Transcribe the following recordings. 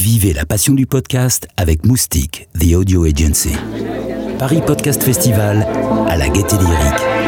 Vivez la passion du podcast avec Moustique, The Audio Agency. Paris Podcast Festival à la Gaîté Lyrique.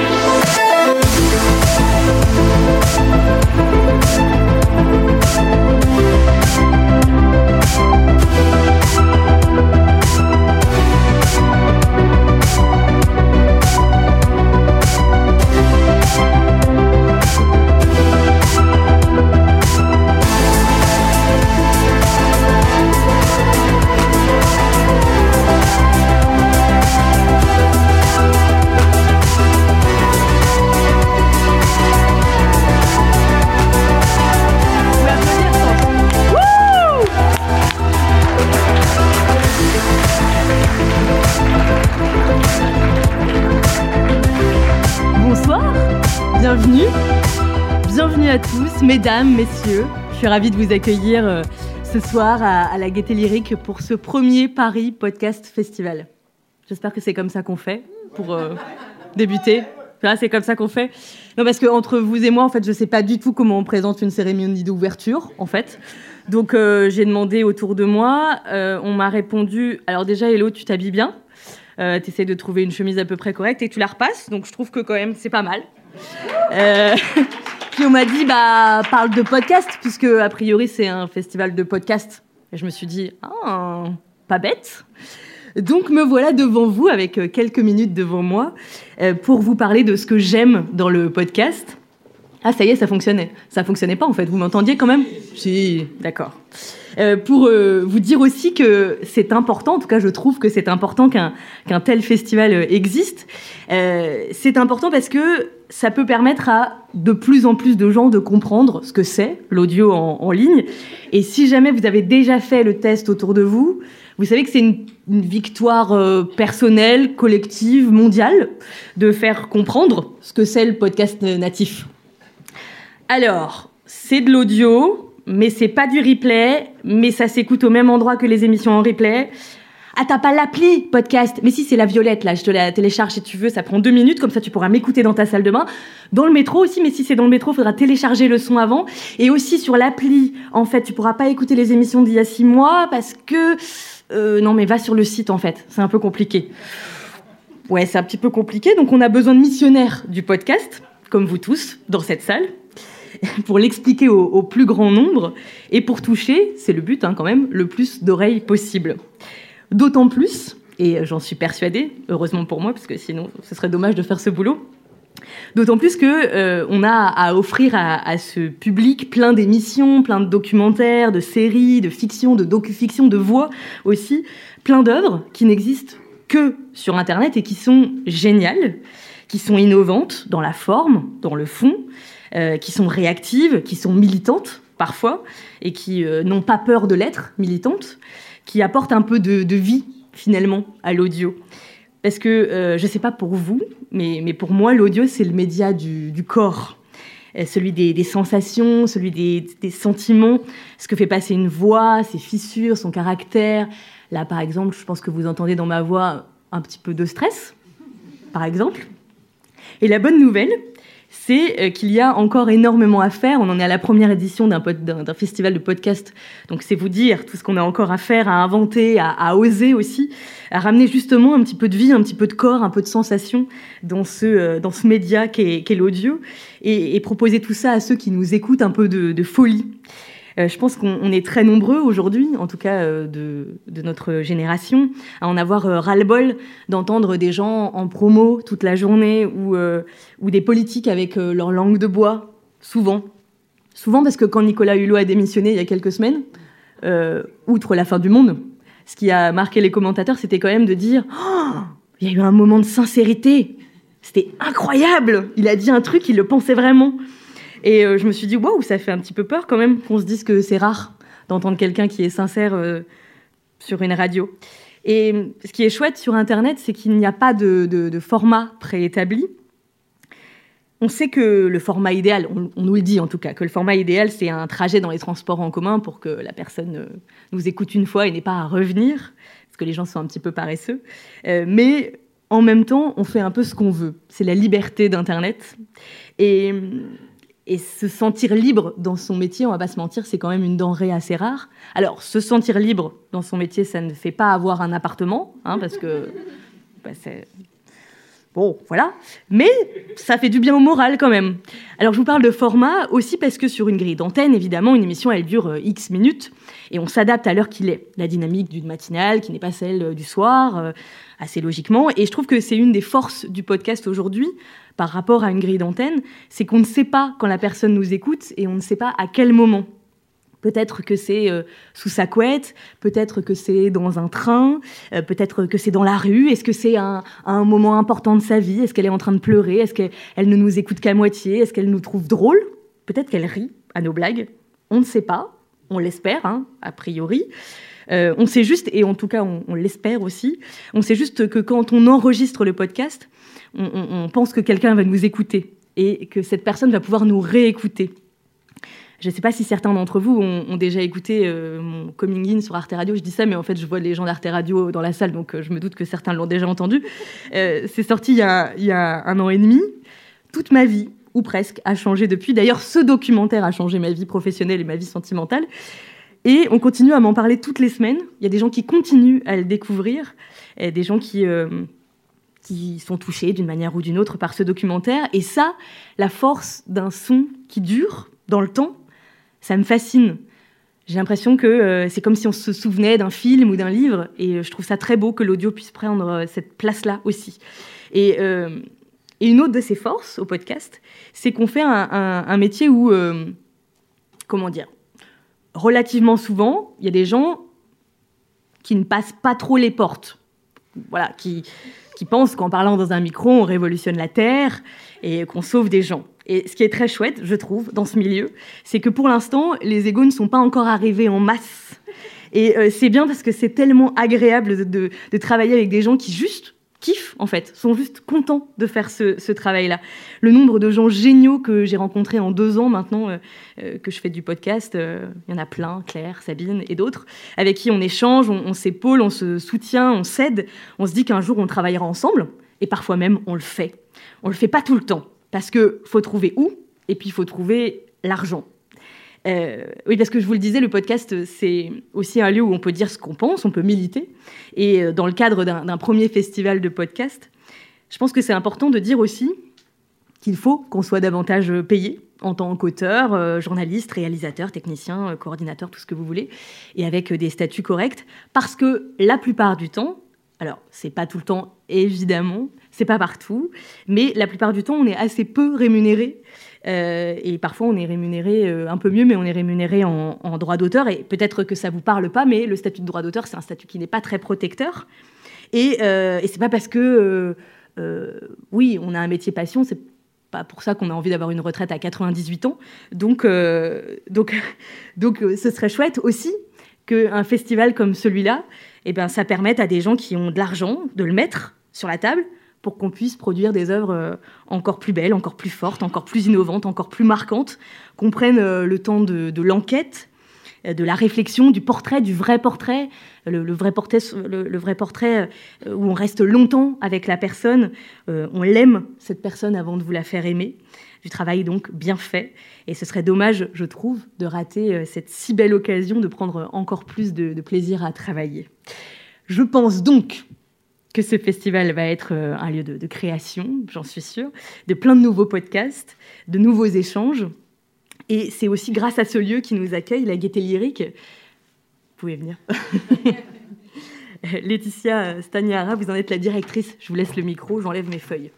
À tous, mesdames, messieurs. Je suis ravie de vous accueillir euh, ce soir à, la Gaîté Lyrique pour ce premier Paris Podcast Festival. J'espère que c'est comme ça qu'on fait pour euh, débuter. Là, c'est comme ça qu'on fait. Non, parce que entre vous et moi, en fait, je sais pas du tout comment on présente une cérémonie d'ouverture, en fait. Donc, euh, j'ai demandé autour de moi. On m'a répondu. Alors déjà, Hello, tu t'habilles bien? Tu essaies de trouver une chemise à peu près correcte et tu la repasses. Donc, je trouve que quand même, c'est pas mal. Euh, puis on m'a dit, bah, parle de podcast, puisque a priori, c'est un festival de podcast. Et je me suis dit, ah, pas bête. Donc me voilà devant vous avec euh, quelques minutes devant moi euh, pour vous parler de ce que j'aime dans le podcast. Ah ça y est, ça fonctionnait. Ça fonctionnait pas en fait. Vous m'entendiez quand même? Si, d'accord. Euh, pour euh, vous dire aussi que c'est important, en tout cas je trouve que c'est important qu'un tel festival euh, existe. C'est important parce que ça peut permettre à de plus en plus de gens de comprendre ce que c'est l'audio en, ligne. Et si jamais vous avez déjà fait le test autour de vous, vous savez que c'est une, victoire personnelle, collective, mondiale, de faire comprendre ce que c'est le podcast natif. Alors, c'est de l'audio, mais c'est pas du replay, mais ça s'écoute au même endroit que les émissions en replay. Ah, t'as pas l'appli podcast Mais si, c'est la violette, là. Je te la télécharge si tu veux. Ça prend deux minutes, comme ça tu pourras m'écouter dans ta salle de bain. Dans le métro aussi, mais si c'est dans le métro, faudra télécharger le son avant. Et aussi sur l'appli, en fait, tu pourras pas écouter les émissions d'il y a six mois parce que... Euh, non, mais va sur le site, en fait. C'est un peu compliqué. Ouais, c'est un petit peu compliqué. Donc, on a besoin de missionnaires du podcast, comme vous tous, dans cette salle pour l'expliquer au, plus grand nombre et pour toucher, c'est le but hein, quand même, le plus d'oreilles possible. D'autant plus, et j'en suis persuadée, heureusement pour moi, parce que sinon ce serait dommage de faire ce boulot, D'autant plus que euh, on a à offrir à, ce public plein d'émissions, plein de documentaires, de séries, de fiction, de docu-fiction, de voix aussi, plein d'œuvres qui n'existent que sur Internet et qui sont géniales, qui sont innovantes dans la forme, dans le fond, euh, qui sont réactives, qui sont militantes parfois et qui euh, n'ont pas peur de l'être militantes, qui apportent un peu de, vie finalement à l'audio. Parce que euh, je ne sais pas pour vous, mais, pour moi, l'audio, c'est le média du, corps. Celui des, sensations, celui des, sentiments, ce que fait passer une voix, ses fissures, son caractère. Là, par exemple, je pense que vous entendez dans ma voix un petit peu de stress, par exemple. Et la bonne nouvelle, c'est euh, qu'il y a encore énormément à faire. On en est à la première édition d'un festival de podcast. Donc c'est vous dire tout ce qu'on a encore à faire, à inventer, à, oser aussi, à ramener justement un petit peu de vie, un petit peu de corps, un peu de sensation dans ce, euh, dans ce média qu'est qu l'audio et, proposer tout ça à ceux qui nous écoutent un peu de folie. Euh, je pense qu'on est très nombreux aujourd'hui, en tout cas euh, de, notre génération, à en avoir euh, ras-le-bol d'entendre des gens en promo toute la journée ou, ou des politiques avec leur langue de bois, souvent. Souvent parce que quand Nicolas Hulot a démissionné il y a quelques semaines, outre la fin du monde, ce qui a marqué les commentateurs, c'était quand même de dire oh, il y a eu un moment de sincérité. C'était incroyable. Il a dit un truc, il le pensait vraiment. Et euh, je me suis dit, waouh, ça fait un petit peu peur quand même qu'on se dise que c'est rare d'entendre quelqu'un qui est sincère euh, sur une radio. Et ce qui est chouette sur Internet, c'est qu'il n'y a pas de, format préétabli. On sait que le format idéal, on, nous le dit en tout cas, que le format idéal, c'est un trajet dans les transports en commun pour que la personne euh, nous écoute une fois et n'ait pas à revenir, parce que les gens sont un petit peu paresseux. Euh, mais en même temps, on fait un peu ce qu'on veut. C'est la liberté d'Internet. Et Et se sentir libre dans son métier, on va pas se mentir, c'est quand même une denrée assez rare. Alors, se sentir libre dans son métier, ça ne fait pas avoir un appartement, hein, parce que bah, c'est Bon, voilà. Mais ça fait du bien au moral quand même. Alors je vous parle de format aussi parce que sur une grille d'antenne, évidemment, une émission, elle dure euh, X minutes et on s'adapte à l'heure qu'il est. La dynamique d'une matinale qui n'est pas celle euh, du soir, euh, assez logiquement. Et je trouve que c'est une des forces du podcast aujourd'hui par rapport à une grille d'antenne, c'est qu'on ne sait pas quand la personne nous écoute et on ne sait pas à quel moment. Peut-être que c'est euh, sous sa couette, peut-être que c'est dans un train, euh, peut-être que c'est dans la rue. Est-ce que c'est un, un, moment important de sa vie? Est-ce qu'elle est en train de pleurer? Est-ce qu'elle ne nous écoute qu'à moitié? Est-ce qu'elle nous trouve drôle? Peut-être qu'elle rit à nos blagues. On ne sait pas. On l'espère, hein, a priori. Euh, on sait juste, et en tout cas on, l'espère aussi, on sait juste que quand on enregistre le podcast, on, pense que quelqu'un va nous écouter et que cette personne va pouvoir nous réécouter. Je ne sais pas si certains d'entre vous ont, déjà écouté euh, mon coming in sur Arte Radio. Je dis ça, mais en fait, je vois les gens d'Arte Radio dans la salle, donc euh, je me doute que certains l'ont déjà entendu. C'est sorti il y, a, un an et demi. Toute ma vie, ou presque, a changé depuis. D'ailleurs, ce documentaire a changé ma vie professionnelle et ma vie sentimentale. Et on continue à m'en parler toutes les semaines. Il y a des gens qui continuent à le découvrir, des gens qui qui sont touchés d'une manière ou d'une autre par ce documentaire. Et ça, la force d'un son qui dure dans le temps, ça me fascine. J'ai l'impression que euh, c'est comme si on se souvenait d'un film ou d'un livre, et euh, je trouve ça très beau que l'audio puisse prendre euh, cette place-là aussi. Et, euh, une autre de ses forces au podcast, c'est qu'on fait un, métier où, euh, comment dire, relativement souvent, il y a des gens qui ne passent pas trop les portes, voilà, qui, qui pensent qu'en parlant dans un micro, on révolutionne la Terre et qu'on sauve des gens. Et ce qui est très chouette, je trouve, dans ce milieu, c'est que pour l'instant, les égos ne sont pas encore arrivés en masse. Et euh, c'est bien parce que c'est tellement agréable de, de, travailler avec des gens qui juste kiffent, en fait, sont juste contents de faire ce, travail-là. Le nombre de gens géniaux que j'ai rencontrés en deux ans maintenant euh, euh, que je fais du podcast, euh, il y en a plein, Claire, Sabine et d'autres, avec qui on échange, on, s'épaule, on se soutient, on s'aide, on se dit qu'un jour on travaillera ensemble, et parfois même on le fait. On le fait pas tout le temps, parce qu'il faut trouver où, et puis il faut trouver l'argent. Euh, oui, parce que je vous le disais, le podcast, c'est aussi un lieu où on peut dire ce qu'on pense, on peut militer. Et euh, dans le cadre d'un premier festival de podcast, je pense que c'est important de dire aussi qu'il faut qu'on soit davantage payé en tant qu'auteur, euh, journaliste, réalisateur, technicien, coordinateur, tout ce que vous voulez, et avec des statuts corrects, parce que la plupart du temps, alors c'est pas tout le temps évidemment, c'est pas partout, mais la plupart du temps on est assez peu rémunéré euh, et parfois, on est rémunéré euh, un peu mieux, mais on est rémunéré en, droit d'auteur. Et peut-être que ça vous parle pas, mais le statut de droit d'auteur, c'est un statut qui n'est pas très protecteur. Et, euh, et c'est pas parce que, euh, oui, on a un métier passion, c'est pas pour ça qu'on a envie d'avoir une retraite à 98 ans. Donc, donc, donc, ce serait chouette aussi qu'un festival comme celui-là, eh ben, ça permette à des gens qui ont de l'argent de le mettre sur la table pour qu'on puisse produire des œuvres euh, encore plus belles, encore plus fortes, encore plus innovantes, encore plus marquantes, qu'on prenne euh, le temps de, l'enquête, euh, de la réflexion, du portrait, du vrai portrait, le, vrai, portrait où on reste longtemps avec la personne, on l'aime, cette personne, avant de vous la faire aimer. Du travail donc bien fait. Et ce serait dommage, je trouve, de rater cette si belle occasion de prendre encore plus de plaisir à travailler. Je pense donc que ce festival va être euh, un lieu de, création, j'en suis sûre, de plein de nouveaux podcasts, de nouveaux échanges. Et c'est aussi grâce à ce lieu qui nous accueille, la Gaieté Lyrique. Vous pouvez venir. Laetitia Stagnara, vous en êtes la directrice. Je vous laisse le micro, j'enlève mes feuilles.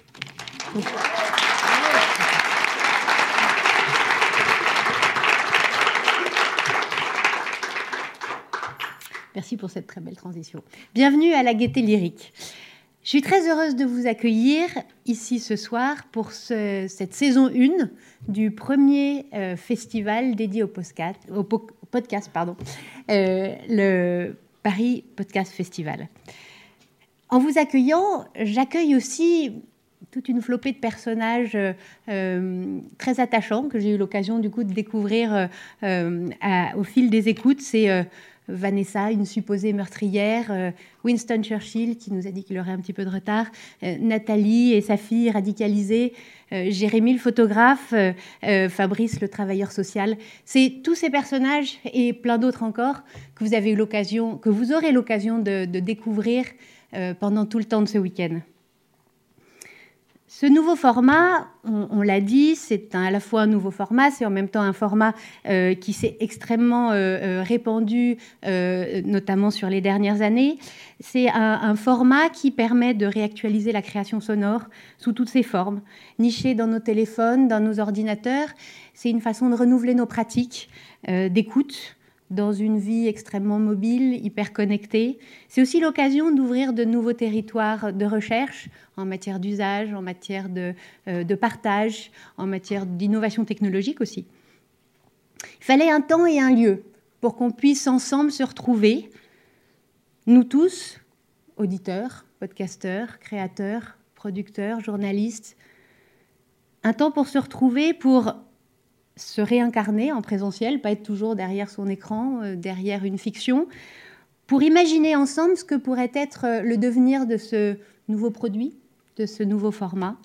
Merci pour cette très belle transition. Bienvenue à la Gaieté Lyrique. Je suis très heureuse de vous accueillir ici ce soir pour ce, cette saison 1 du premier euh, festival dédié au podcast, au po podcast pardon, euh, le Paris Podcast Festival. En vous accueillant, j'accueille aussi toute une flopée de personnages euh, très attachants que j'ai eu l'occasion du coup de découvrir au fil des écoutes. C'est Vanessa, une supposée meurtrière, euh, Winston Churchill, qui nous a dit qu'il aurait un petit peu de retard, euh, Nathalie et sa fille radicalisée, euh, Jérémy le photographe, Fabrice le travailleur social. C'est tous ces personnages et plein d'autres encore que vous avez eu l'occasion, que vous aurez l'occasion de, de, découvrir pendant tout le temps de ce week-end. Ce nouveau format, on, l'a dit, c'est à la fois un nouveau format, c'est en même temps un format euh, qui s'est extrêmement euh, euh, répandu, notamment sur les dernières années. C'est un, format qui permet de réactualiser la création sonore sous toutes ses formes, niché dans nos téléphones, dans nos ordinateurs. C'est une façon de renouveler nos pratiques d'écoute, dans une vie extrêmement mobile, hyper connectée. C'est aussi l'occasion d'ouvrir de nouveaux territoires de recherche en matière d'usage, en matière de, euh, de partage, en matière d'innovation technologique aussi. Il fallait un temps et un lieu pour qu'on puisse ensemble se retrouver, nous tous, auditeurs, podcasteurs, créateurs, producteurs, journalistes, un temps pour se retrouver, pour se réincarner en présentiel, pas être toujours derrière son écran, euh, derrière une fiction, pour imaginer ensemble ce que pourrait être euh, le devenir de ce nouveau produit, de ce nouveau format.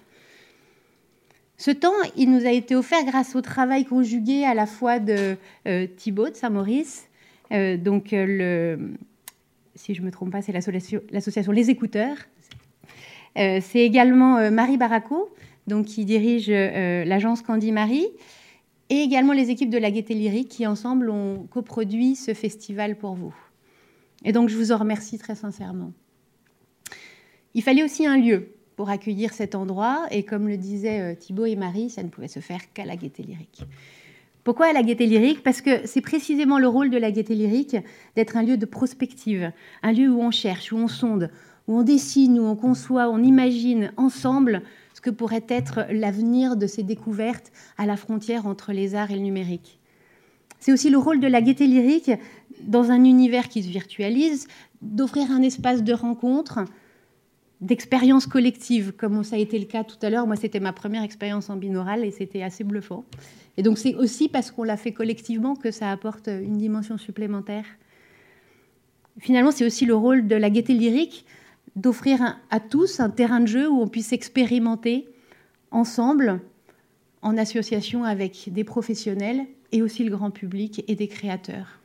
Ce temps, il nous a été offert grâce au travail conjugué à la fois de euh, Thibaut de Saint-Maurice, donc le, si je ne me trompe pas, c'est l'association Les Écouteurs. c'est également Marie Baraco, donc qui dirige l'agence Candy Marie, et également les équipes de la Gaieté Lyrique qui ensemble ont coproduit ce festival pour vous. Et donc je vous en remercie très sincèrement. Il fallait aussi un lieu pour accueillir cet endroit et comme le disaient euh, Thibaut et Marie, ça ne pouvait se faire qu'à la Gaieté Lyrique. Pourquoi à la Gaieté Lyrique? Parce que c'est précisément le rôle de la Gaieté Lyrique d'être un lieu de prospective, un lieu où on cherche, où on sonde, où on dessine, où on conçoit, on imagine ensemble ce que pourrait être l'avenir de ces découvertes à la frontière entre les arts et le numérique. C'est aussi le rôle de la gaieté lyrique, dans un univers qui se virtualise, d'offrir un espace de rencontre, d'expérience collective, comme ça a été le cas tout à l'heure. Moi, c'était ma première expérience en binaural et c'était assez bluffant. Et donc, c'est aussi parce qu'on l'a fait collectivement que ça apporte une dimension supplémentaire. Finalement, c'est aussi le rôle de la gaieté lyrique d'offrir à tous un terrain de jeu où on puisse expérimenter ensemble, en association avec des professionnels et aussi le grand public et des créateurs.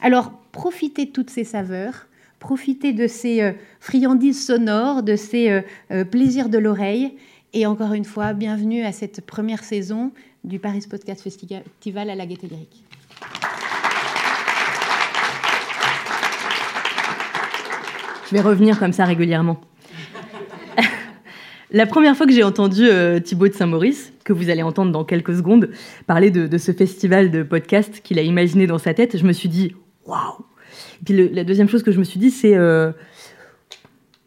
Alors, profitez de toutes ces saveurs, profitez de ces euh, friandises sonores, de ces euh, euh, plaisirs de l'oreille. Et encore une fois, bienvenue à cette première saison du Paris Podcast Festival à la Gaîté. Je vais revenir comme ça régulièrement. La première fois que j'ai entendu euh, Thibaut de Saint-Maurice, que vous allez entendre dans quelques secondes, parler de, ce festival de podcast qu'il a imaginé dans sa tête, je me suis dit waouh Puis la deuxième chose que je me suis dit, c'est euh,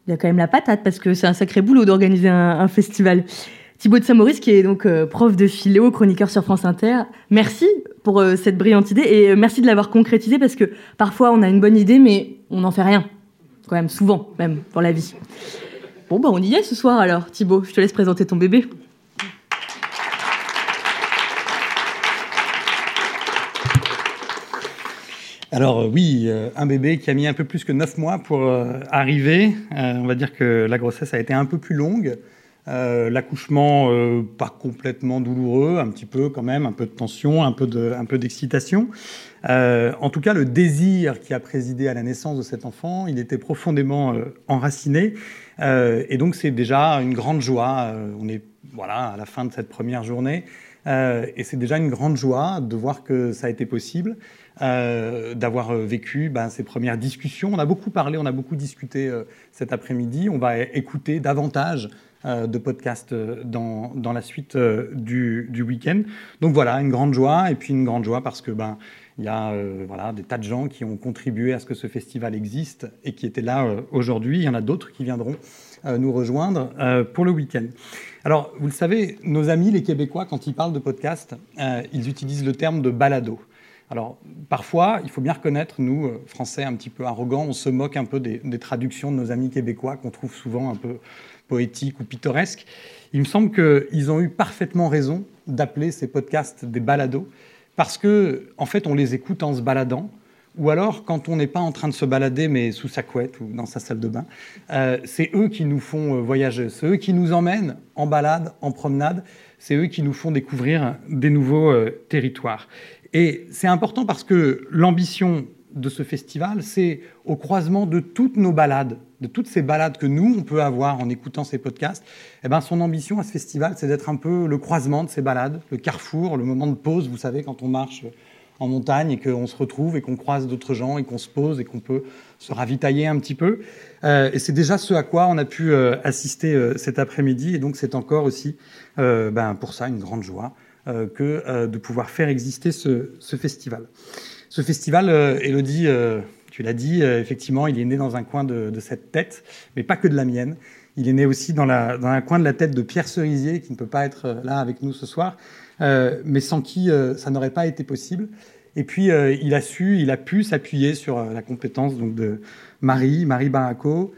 il y a quand même la patate parce que c'est un sacré boulot d'organiser un, festival. Thibaut de Saint-Maurice, qui est donc euh, prof de philo, chroniqueur sur France Inter, merci pour cette brillante idée et merci de l'avoir concrétisée parce que parfois on a une bonne idée mais on n'en fait rien quand même souvent, même pour la vie. Bon, bah on y est ce soir alors, Thibaut, je te laisse présenter ton bébé. Alors euh, oui, euh, un bébé qui a mis un peu plus que 9 mois pour euh, arriver. on va dire que la grossesse a été un peu plus longue. L'accouchement pas complètement douloureux, un petit peu quand même, un peu de tension, un peu d'excitation. Euh, en tout cas, le désir qui a présidé à la naissance de cet enfant, il était profondément euh, enraciné. Euh, et donc, c'est déjà une grande joie. on est voilà, à la fin de cette première journée. et c'est déjà une grande joie de voir que ça a été possible, d'avoir vécu ben, ces premières discussions. On a beaucoup parlé, on a beaucoup discuté cet après-midi. On va écouter davantage de podcasts dans, dans la suite du, du week-end. Donc voilà, une grande joie, et puis une grande joie parce que ben, il y a euh, voilà, des tas de gens qui ont contribué à ce que ce festival existe et qui étaient là euh, aujourd'hui. Il y en a d'autres qui viendront euh, nous rejoindre pour le week-end. Alors, vous le savez, nos amis, les Québécois, quand ils parlent de podcast, ils utilisent le terme de balado. Alors, parfois, il faut bien reconnaître, nous, Français un petit peu arrogants, on se moque un peu des, traductions de nos amis québécois qu'on trouve souvent un peu poétiques ou pittoresques. Il me semble qu'ils ont eu parfaitement raison d'appeler ces podcasts des balados, parce que en fait on les écoute en se baladant ou alors quand on n'est pas en train de se balader mais sous sa couette ou dans sa salle de bain. Euh, c'est eux qui nous font euh, voyager, c'est eux qui nous emmènent en balade, en promenade, c'est eux qui nous font découvrir des nouveaux euh, territoires. Et c'est important parce que l'ambition de ce festival, c'est au croisement de toutes nos balades, de toutes ces balades que nous, on peut avoir en écoutant ces podcasts. Eh ben, son ambition à ce festival, c'est d'être un peu le croisement de ces balades, le carrefour, le moment de pause, vous savez, quand on marche en montagne et qu'on se retrouve et qu'on croise d'autres gens et qu'on se pose et qu'on peut se ravitailler un petit peu. Euh, et c'est déjà ce à quoi on a pu euh, assister euh, cet après-midi. Et donc c'est encore aussi ben, pour ça une grande joie que de pouvoir faire exister ce, festival. Ce festival, Elodie, tu l'as dit, effectivement, il est né dans un coin de, cette tête, mais pas que de la mienne. Il est né aussi dans, un coin de la tête de Pierre Cerisier, qui ne peut pas être là avec nous ce soir, euh, mais sans qui euh, ça n'aurait pas été possible. Et puis, euh, il a su, il a pu s'appuyer sur la compétence de Marie, Marie Baraco,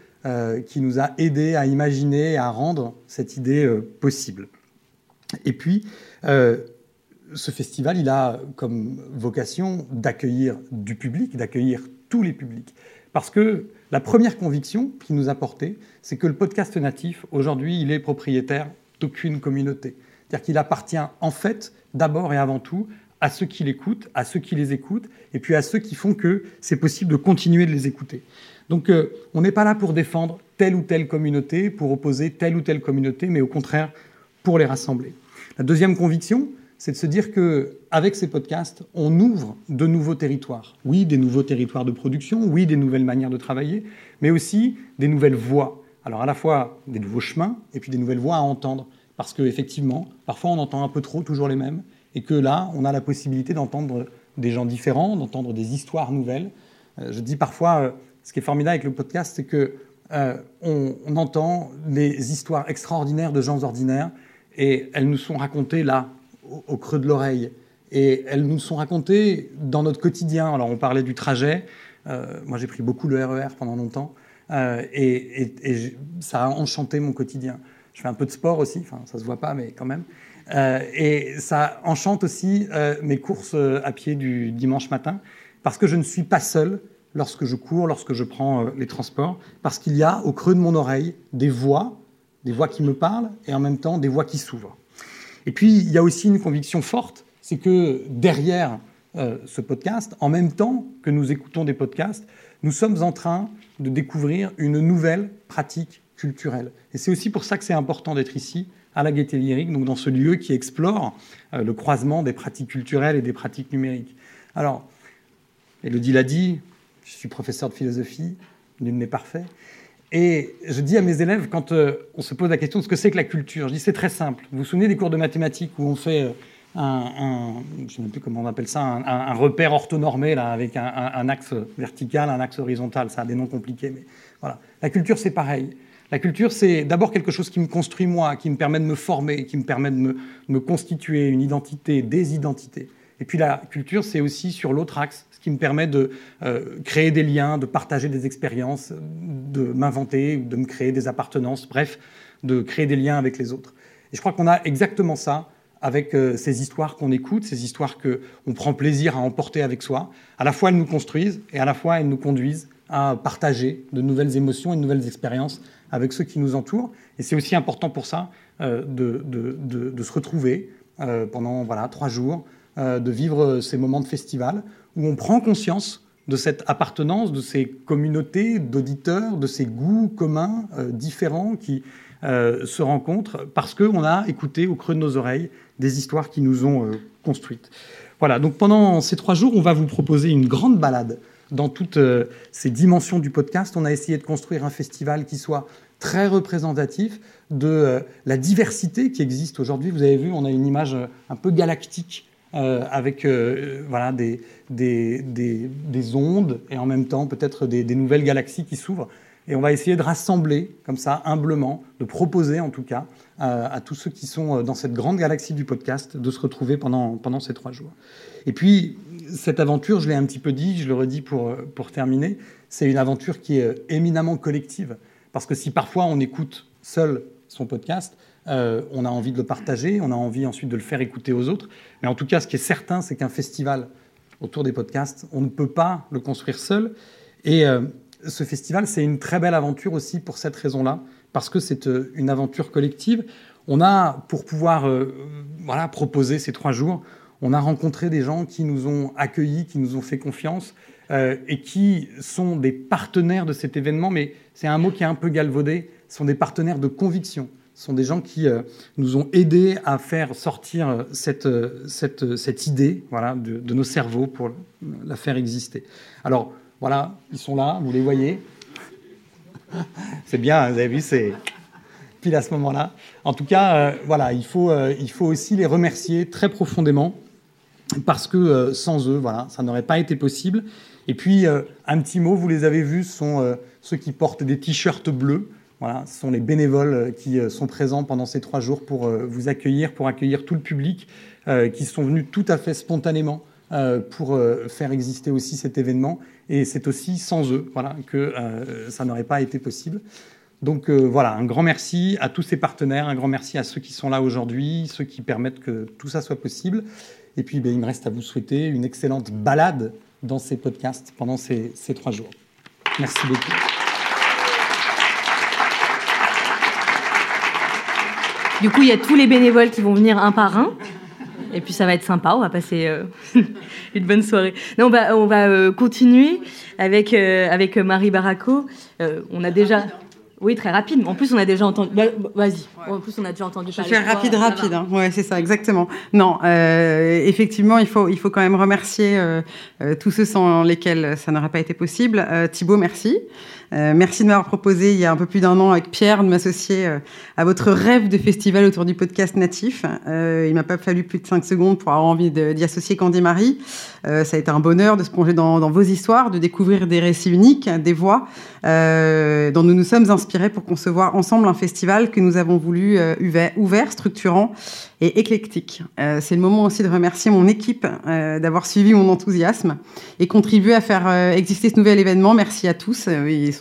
qui nous a aidés à imaginer et à rendre cette idée possible. Et puis, ce festival, il a comme vocation d'accueillir du public, d'accueillir tous les publics. Parce que la première conviction qu'il nous a portée, c'est que le podcast natif, aujourd'hui, il est propriétaire d'aucune communauté. C'est-à-dire qu'il appartient en fait d'abord et avant tout à ceux qui l'écoutent, à ceux qui les écoutent, et puis à ceux qui font que c'est possible de continuer de les écouter. Donc euh, on n'est pas là pour défendre telle ou telle communauté, pour opposer telle ou telle communauté, mais au contraire pour les rassembler. La deuxième conviction, c'est de se dire que avec ces podcasts, on ouvre de nouveaux territoires. Oui, des nouveaux territoires de production, oui, des nouvelles manières de travailler, mais aussi des nouvelles voies. Alors à la fois des nouveaux chemins et puis des nouvelles voies à entendre parce qu'effectivement, parfois on entend un peu trop toujours les mêmes, et que là, on a la possibilité d'entendre des gens différents, d'entendre des histoires nouvelles. Euh, je dis parfois, euh, ce qui est formidable avec le podcast, c'est que euh, entend les histoires extraordinaires de gens ordinaires, et elles nous sont racontées là, au, creux de l'oreille, et elles nous sont racontées dans notre quotidien. Alors on parlait du trajet, moi j'ai pris beaucoup le RER e pendant longtemps, et, et ça a enchanté mon quotidien. Je fais un peu de sport aussi, enfin ça se voit pas, mais quand même. Euh, et ça enchante aussi euh, mes courses euh, à pied du dimanche matin, parce que je ne suis pas seul lorsque je cours, lorsque je prends les transports, parce qu'il y a au creux de mon oreille des voix, des voix qui me parlent, et en même temps des voix qui s'ouvrent. Et puis il y a aussi une conviction forte, c'est que derrière ce podcast, en même temps que nous écoutons des podcasts, nous sommes en train de découvrir une nouvelle pratique et c'est aussi pour ça que c'est important d'être ici, à la Gaîté Lyrique, donc dans ce lieu qui explore euh, le croisement des pratiques culturelles et des pratiques numériques. Alors, Elodie l'a dit, je suis professeur de philosophie, nul n'est parfait. Et je dis à mes élèves, quand euh, on se pose la question de ce que c'est que la culture, je dis c'est très simple. Vous vous souvenez des cours de mathématiques où on fait euh, un, je ne sais plus comment on appelle ça, un, repère orthonormé là, avec un, axe vertical, un axe horizontal, ça a des noms compliqués, mais voilà. La culture, c'est pareil. La culture, c'est d'abord quelque chose qui me construit moi, qui me permet de me former, qui me permet de me, constituer une identité, des identités. Et puis la culture, c'est aussi sur l'autre axe, qui me permet de euh, créer des liens, de partager des expériences, de m'inventer, de me créer des appartenances, bref, de créer des liens avec les autres. Et je crois qu'on a exactement ça avec euh, ces histoires qu'on écoute, ces histoires qu'on prend plaisir à emporter avec soi. À la fois, elles nous construisent et à la fois, elles nous conduisent à partager de nouvelles émotions et de nouvelles expériences avec ceux qui nous entourent. Et c'est aussi important pour ça euh, de, de, se retrouver pendant voilà, trois jours, de vivre ces moments de festival où on prend conscience de cette appartenance, de ces communautés d'auditeurs, de ces goûts communs différents qui se rencontrent parce qu'on a écouté au creux de nos oreilles des histoires qui nous ont construites. Voilà, donc pendant ces trois jours, on va vous proposer une grande balade dans toutes ces dimensions du podcast. On a essayé de construire un festival qui soit très représentatif de euh, la diversité qui existe aujourd'hui. Vous avez vu, on a une image euh, un peu galactique euh, avec voilà, des, des, des, ondes et en même temps peut-être des, nouvelles galaxies qui s'ouvrent. Et on va essayer de rassembler comme ça, humblement, de proposer en tout cas à tous ceux qui sont dans cette grande galaxie du podcast de se retrouver pendant, pendant ces trois jours. Et puis, cette aventure, je l'ai un petit peu dit, je le redis pour, pour terminer, c'est une aventure qui est éminemment collective. Parce que si parfois on écoute seul son podcast, euh, on a envie de le partager, on a envie ensuite de le faire écouter aux autres. Mais en tout cas, ce qui est certain, c'est qu'un festival autour des podcasts. On ne peut pas le construire seul. Et ce festival, c'est une très belle aventure aussi pour cette raison-là, parce que c'est une aventure collective. On a, pour pouvoir voilà, proposer ces trois jours, on a rencontré des gens qui nous ont accueillis, qui nous ont fait confiance euh, et qui sont des partenaires de cet événement, mais c'est un mot qui est un peu galvaudé, sont des partenaires de conviction. Ce sont des gens qui euh, nous ont aidés à faire sortir cette, cette, cette idée voilà, de, nos cerveaux pour la faire exister. Alors voilà, ils sont là, vous les voyez. C'est bien, vous avez vu, c'est pile à ce moment-là. En tout cas, euh, voilà, il faut, il faut aussi les remercier très profondément parce que euh, sans eux, voilà, ça n'aurait pas été possible. Et puis, euh, un petit mot, vous les avez vus, ce sont euh, ceux qui portent des t-shirts bleus. Ce sont les bénévoles qui sont présents pendant ces trois jours pour vous accueillir, pour accueillir tout le public, qui sont venus tout à fait spontanément pour faire exister aussi cet événement. Et c'est aussi sans eux voilà, que ça n'aurait pas été possible. Donc voilà, un grand merci à tous ces partenaires, un grand merci à ceux qui sont là aujourd'hui, ceux qui permettent que tout ça soit possible. Et puis, ben, il me reste à vous souhaiter une excellente balade dans ces podcasts pendant ces trois jours. Merci beaucoup. Du coup, il y a tous les bénévoles qui vont venir un par un. Et puis ça va être sympa, on va passer euh, une bonne soirée. Non, on va, on va euh, continuer avec, euh, avec Marie Baraco. on a déjà... Oui, très rapide. En plus, on a déjà entendu. Bah, vas-y. En plus, on a déjà entendu. Je faire rapide, rapide. Hein. Ouais, c'est ça, exactement. Non, euh, effectivement, il faut, il faut quand même remercier euh, tous ceux sans lesquels ça n'aurait pas été possible. Euh, Thibaut, merci. Euh, merci de m'avoir proposé il y a un peu plus d'un an avec Pierre de m'associer euh, à votre rêve de festival autour du podcast natif. Euh, il m'a pas fallu plus de cinq secondes pour avoir envie d'y associer Candy Marie. Euh, ça a été un bonheur de se plonger dans, vos histoires, de découvrir des récits uniques, des voix dont nous nous sommes inspirés pour concevoir ensemble un festival que nous avons voulu ouvert, structurant et éclectique. C'est le moment aussi de remercier mon équipe d'avoir suivi mon enthousiasme et contribué à faire exister ce nouvel événement. Merci à tous,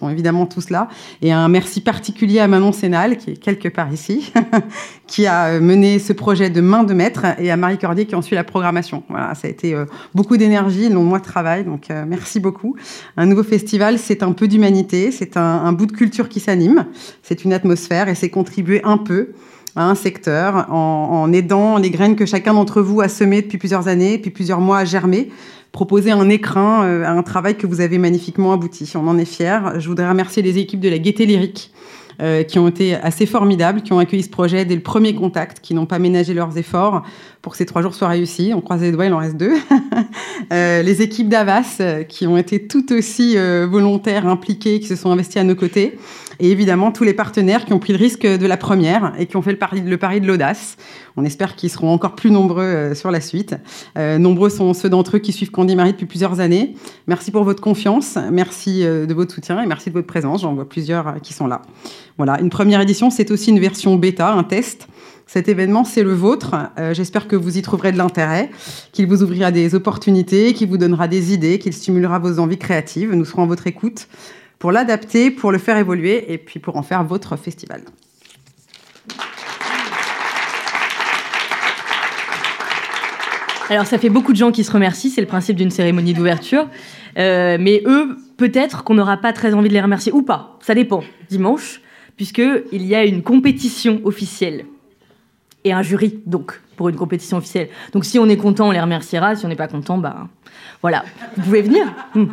évidemment tous là. Et un merci particulier à Manon Sénal, qui est quelque part ici, qui a mené ce projet de main de maître, et à Marie Cordier qui en suit la programmation. Voilà, ça a été beaucoup d'énergie, long mois de travail, donc merci beaucoup. Un nouveau festival, c'est un peu d'humanité, c'est un, un bout de culture qui s'anime, c'est une atmosphère et c'est contribuer un peu à un secteur en, en, aidant les graines que chacun d'entre vous a semées depuis plusieurs années, depuis plusieurs mois à germer, proposer un écrin euh, à un travail que vous avez magnifiquement abouti. On en est fiers. Je voudrais remercier les équipes de la Gaieté Lyrique euh, qui ont été assez formidables, qui ont accueilli ce projet dès le premier contact, qui n'ont pas ménagé leurs efforts pour que ces trois jours soient réussis. On croise les doigts, il en reste deux. euh, les équipes d'Avas, euh, qui ont été tout aussi euh, volontaires, impliquées, qui se sont investies à nos côtés. Et évidemment, tous les partenaires qui ont pris le risque de la première et qui ont fait le pari, de l'audace. On espère qu'ils seront encore plus nombreux euh, sur la suite. Euh, nombreux sont ceux d'entre eux qui suivent Candy Marie depuis plusieurs années. Merci pour votre confiance, merci euh, de votre soutien et merci de votre présence. J'en vois plusieurs qui sont là. Voilà, une première édition, c'est aussi une version bêta, un test. Cet événement, c'est le vôtre. J'espère que vous y trouverez de l'intérêt, qu'il vous ouvrira des opportunités, qu'il vous donnera des idées, qu'il stimulera vos envies créatives. Nous serons à votre écoute pour l'adapter, pour le faire évoluer et puis pour en faire votre festival. Alors ça fait beaucoup de gens qui se remercient, c'est le principe d'une cérémonie d'ouverture. Euh, mais eux, peut-être qu'on n'aura pas très envie de les remercier, ou pas, ça dépend, dimanche, puisqu'il y a une compétition officielle. Et un jury, donc, pour une compétition officielle. Donc si on est content, on les remerciera, si on n'est pas content, bah voilà. Vous pouvez venir mmh.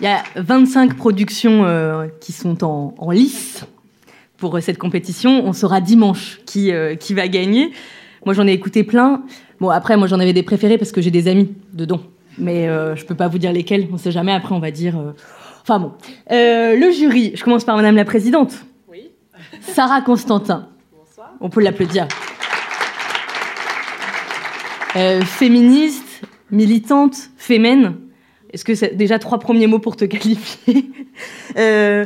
Il y a 25 productions euh, qui sont en, en, lice pour cette compétition. On saura dimanche qui, euh, qui va gagner. Moi, j'en ai écouté plein. Bon, après, moi, j'en avais des préférés parce que j'ai des amis dedans. Mais euh, je peux pas vous dire lesquels. On sait jamais. Après, on va dire. euh, Enfin bon. Euh, le jury. Je commence par Madame la Présidente. Oui. Sarah Constantin. Bonsoir. On peut l'applaudir. Euh, féministe, militante, fémène. Est-ce que c'est déjà trois premiers mots pour te qualifier euh,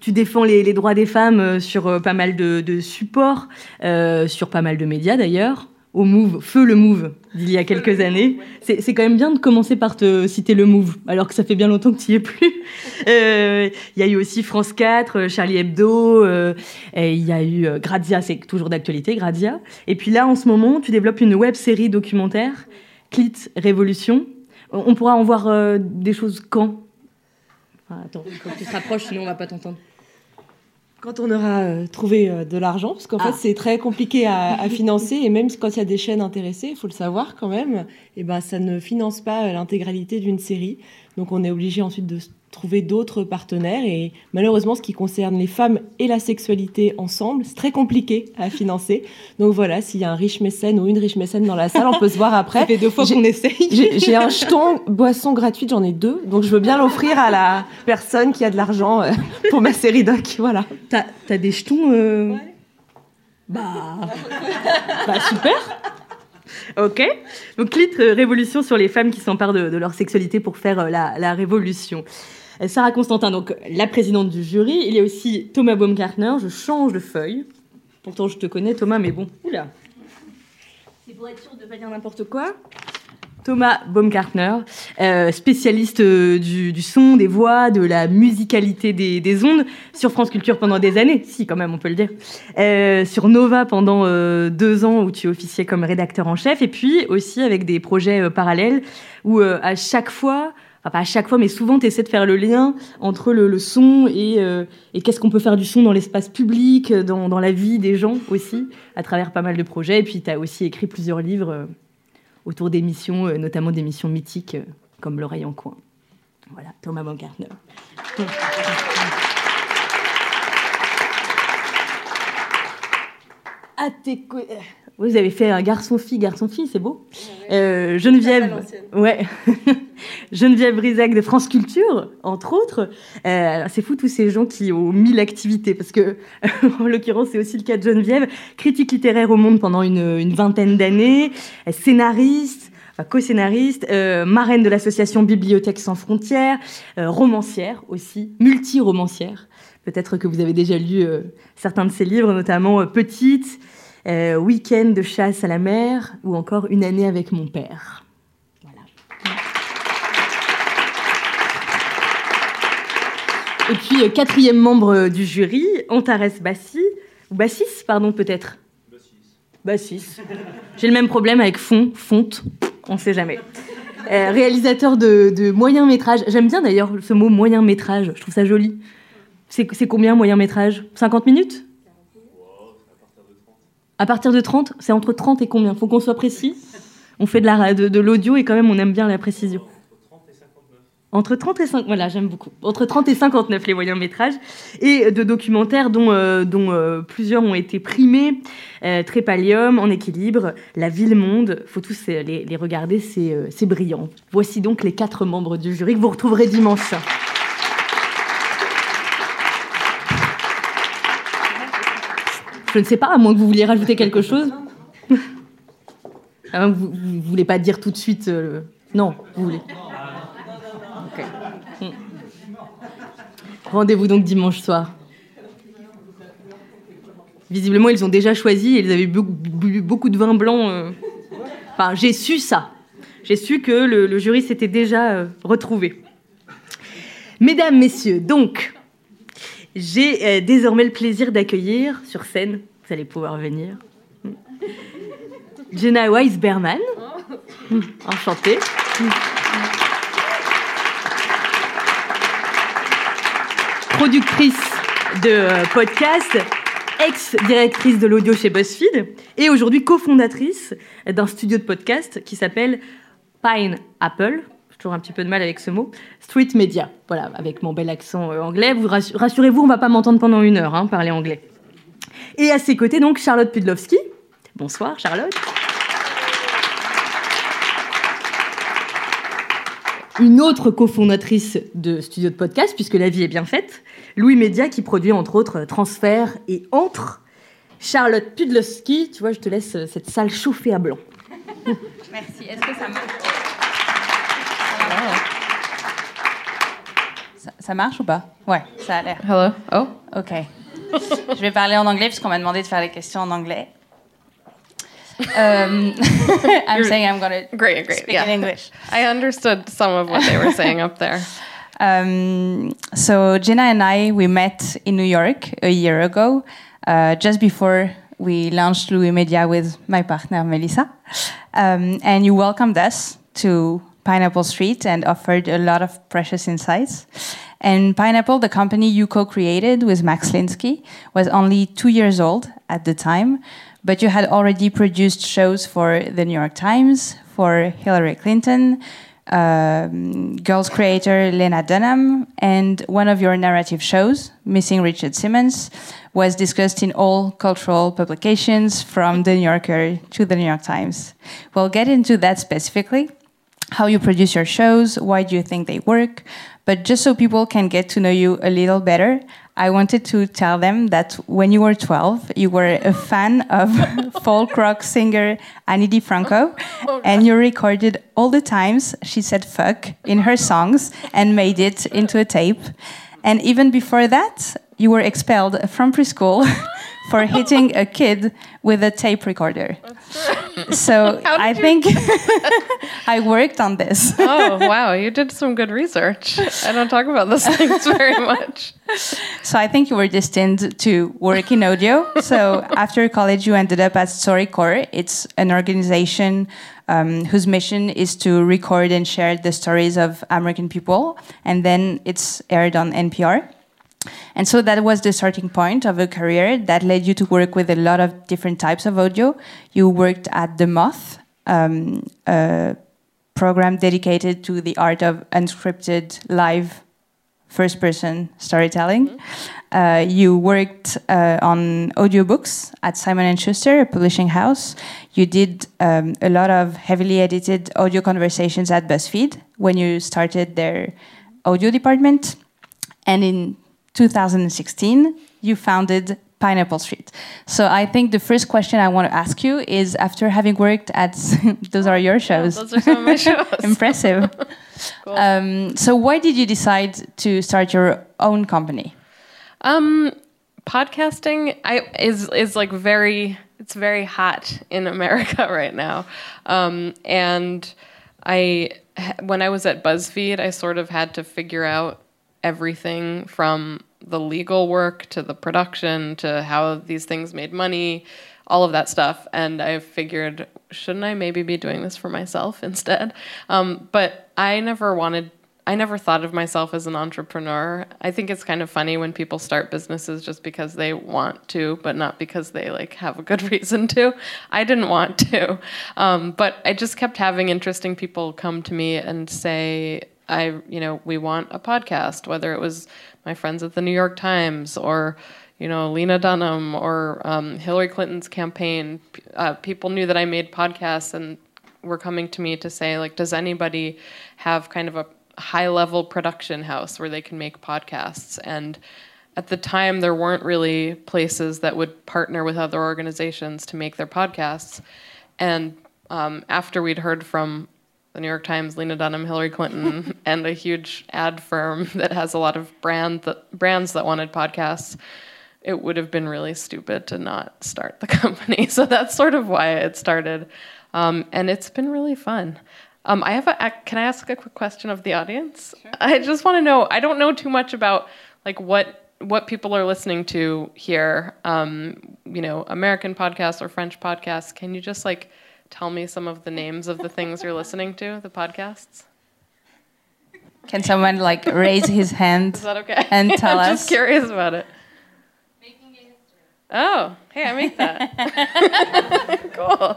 Tu défends les, les, droits des femmes sur euh, pas mal de, de supports, euh, sur pas mal de médias d'ailleurs. au Move, feu le Move d'il y a quelques années. C'est quand même bien de commencer par te citer le Move, alors que ça fait bien longtemps que tu n'y es plus. Euh, il y a eu aussi France 4, Charlie Hebdo, euh, il y a eu euh, Grazia, c'est toujours d'actualité, Grazia. Et puis là, en ce moment, tu développes une web série documentaire, Clit Révolution. On pourra en voir des choses quand? Attends, quand tu te rapproches, sinon on va pas t'entendre. Quand on aura euh, trouvé euh, de l'argent, parce qu'en fait ah. c'est très compliqué à, à, financer, et même quand il y a des chaînes intéressées, il faut le savoir quand même, et ben ça ne finance pas l'intégralité d'une série. Donc on est obligé ensuite de trouver d'autres partenaires. Et malheureusement, ce qui concerne les femmes et la sexualité ensemble, c'est très compliqué à financer. Donc voilà, s'il y a un riche mécène ou une riche mécène dans la salle, on peut se voir après. Ça fait deux fois qu'on essaye. J'ai un jeton boisson gratuite, j'en ai deux. Donc je veux bien l'offrir à la personne qui a de l'argent euh, pour ma série doc. Voilà. T'as as des jetons euh... Bah... bah super Ok. Donc, Clit, euh, révolution sur les femmes qui s'emparent de, de, leur sexualité pour faire euh, la, la révolution. Euh, Sarah Constantin, donc la présidente du jury. Il y a aussi Thomas Baumgartner. Je change de feuille. Pourtant, je te connais, Thomas, mais bon. Oula. C'est pour être sûr de ne pas dire n'importe quoi. Thomas Baumgartner, euh, spécialiste euh, du, son, des voix, de la musicalité des, ondes, sur France Culture pendant des années, si quand même on peut le dire, euh, sur Nova pendant deux ans où tu officiais comme rédacteur en chef, et puis aussi avec des projets parallèles où à chaque fois, pas à chaque fois, mais souvent tu essaies de faire le lien entre le, son et, et qu'est-ce qu'on peut faire du son dans l'espace public, dans, la vie des gens aussi, à travers pas mal de projets, et puis tu as aussi écrit plusieurs livres autour d'émissions, euh, notamment d'émissions mythiques euh, comme L'oreille en coin. Voilà, Thomas Baumgartner. À tes vous avez fait un garçon-fille, garçon-fille, c'est beau. Euh, Geneviève, ouais. Geneviève Brisac de France Culture, entre autres. Euh, c'est fou tous ces gens qui ont mille activités, parce que, en l'occurrence, c'est aussi le cas de Geneviève, critique littéraire au Monde pendant une, une vingtaine d'années, scénariste, co-scénariste, euh, marraine de l'association Bibliothèque sans frontières, euh, romancière aussi, multi-romancière. Peut-être que vous avez déjà lu euh, certains de ses livres, notamment Petite, euh, Week-end de chasse à la mer ou encore Une année avec mon père. Et puis, euh, quatrième membre du jury, Antares Bassi, Bassis, pardon, peut-être Bassis. J'ai le même problème avec fond, fonte, on ne sait jamais. Euh, réalisateur de, de moyen métrage. J'aime bien d'ailleurs ce mot moyen métrage, je trouve ça joli. C'est combien moyen métrage? 50 minutes? À partir de 30, c'est entre 30 et combien? Faut qu'on soit précis. On fait de l'audio de, et quand même on aime bien la précision. Entre 30 et 50, voilà, j'aime beaucoup. Entre 30 et 59 les moyens métrages et de documentaires dont, euh, euh, plusieurs ont été primés. Euh, Trépalium, En équilibre, La Ville Monde, faut tous les, les regarder, c'est brillant. Voici donc les quatre membres du jury que vous retrouverez dimanche. Je ne sais pas, à moins que vous vouliez rajouter quelque chose. Ah, vous ne voulez pas dire tout de suite. Euh, non, vous voulez. Hmm. Rendez-vous donc dimanche soir. Visiblement, ils ont déjà choisi ils avaient bu, beaucoup de vin blanc. Euh. J'ai su ça. J'ai su que le, jury s'était déjà euh, retrouvé. Mesdames, messieurs, donc, j'ai euh, désormais le plaisir d'accueillir sur scène, vous allez pouvoir venir, Jenna Weiss-Berman. Enchantée. Productrice de euh, podcast, ex-directrice de l'audio chez BuzzFeed et aujourd'hui cofondatrice d'un studio de podcast qui s'appelle Pine Apple toujours un petit peu de mal avec ce mot, street media. Voilà, avec mon bel accent euh, anglais. Vous rassurez-vous, on va pas m'entendre pendant une heure hein, parler anglais. Et à ses côtés, donc, Charlotte Pudlowski. Bonsoir, Charlotte. Une autre cofondatrice de studio de podcast, puisque la vie est bien faite. Louis Média, qui produit entre autres Transfert et Entre. Charlotte Pudlowski, tu vois, je te laisse euh, cette salle chauffée à blanc. Merci. Est-ce que ça marche? Ça, marche ou pas Ouais, ça a l'air. Hello. Oh. Ok. Je vais parler en anglais puisqu'on m'a demandé de faire les questions en anglais. Um, I'm You're- saying I'm going to Great, great. speak yeah. in English. I understood some of what they were saying up there. Um, so Jenna and I we met in New York a year ago, uh, just before we launched Louis Media with my partner Melissa, um, and you welcomed us to Pineapple Street and offered a lot of precious insights. And Pineapple, the company you co-created with Max Linsky, was only two years old at the time, but you had already produced shows for the New York Times, for Hillary Clinton, um, Girls creator Lena Dunham, and one of your narrative shows, Missing Richard Simmons, was discussed in all cultural publications from The New Yorker to The New York Times. We'll get into that specifically how you produce your shows, why do you think they work. But just so people can get to know you a little better, I wanted to tell them that when you were 12, you were a fan of folk rock singer Ani DiFranco, and you recorded all the times she said fuck in her songs and made it into a tape. And even before that, you were expelled from preschool for hitting a kid with a tape recorder. So I think I worked on this. Oh, wow. You did some good research. I don't talk about those things very much. So I think you were destined to work in audio. So after college, you ended up at StoryCorps. It's an organization um, whose mission is to record and share the stories of American people, and then it's aired on NPR. And so that was the starting point of a career that led you to work with a lot of different types of audio. You worked at The Moth, um, a program dedicated to the art of unscripted live first person storytelling. Uh, you worked uh, on audiobooks at Simon & Schuster, a publishing house. You did um, a lot of heavily edited audio conversations at BuzzFeed when you started their audio department. And in 2016, you founded Pineapple Street. So I think the first question I want to ask you is after having worked at, those are your shows. Those are some of my shows. Impressive. Cool. Um, so why did you decide to start your own company? Um, podcasting I is is like very it's very hot in America right now, um, and I when I was at BuzzFeed, I sort of had to figure out everything from the legal work to the production to how these things made money, all of that stuff, and I figured shouldn't I maybe be doing this for myself instead? Um, but I never wanted I never thought of myself as an entrepreneur. I think it's kind of funny when people start businesses just because they want to, but not because they like have a good reason to. I didn't want to, um, but I just kept having interesting people come to me and say, "I, you know, we want a podcast." Whether it was my friends at the New York Times or you know, Lena Dunham or um, Hillary Clinton's campaign, uh, people knew that I made podcasts and were coming to me to say, like, does anybody have kind of a high level production house where they can make podcasts? And at the time, there weren't really places that would partner with other organizations to make their podcasts. And um, after we'd heard from the New York Times, Lena Dunham, Hillary Clinton, and a huge ad firm that has a lot of brand that, brands that wanted podcasts, it would have been really stupid to not start the company. So that's sort of why it started. Um, and it's been really fun. Um, I have a, can I ask a quick question of the audience? I just want to know, I don't know too much about like what, what people are listening to here, um, you know, American podcasts or French podcasts. Can you just like tell me some of the names of the things you're listening to, the podcasts? Can someone like raise his hand Is that okay? and tell I'm us? just curious about it. Oh, hey, I make that. cool.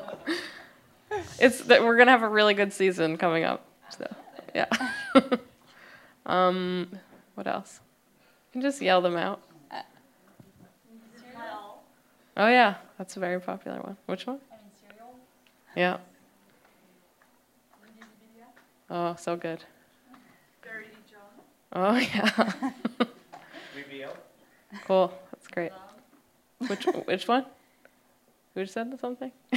It's that we're gonna have a really good season coming up. So yeah. um, what else? You can just yell them out. Oh yeah, that's a very popular one. Which one? Yeah. Oh, so good. Oh yeah. cool. That's great. Which which one? Who said something?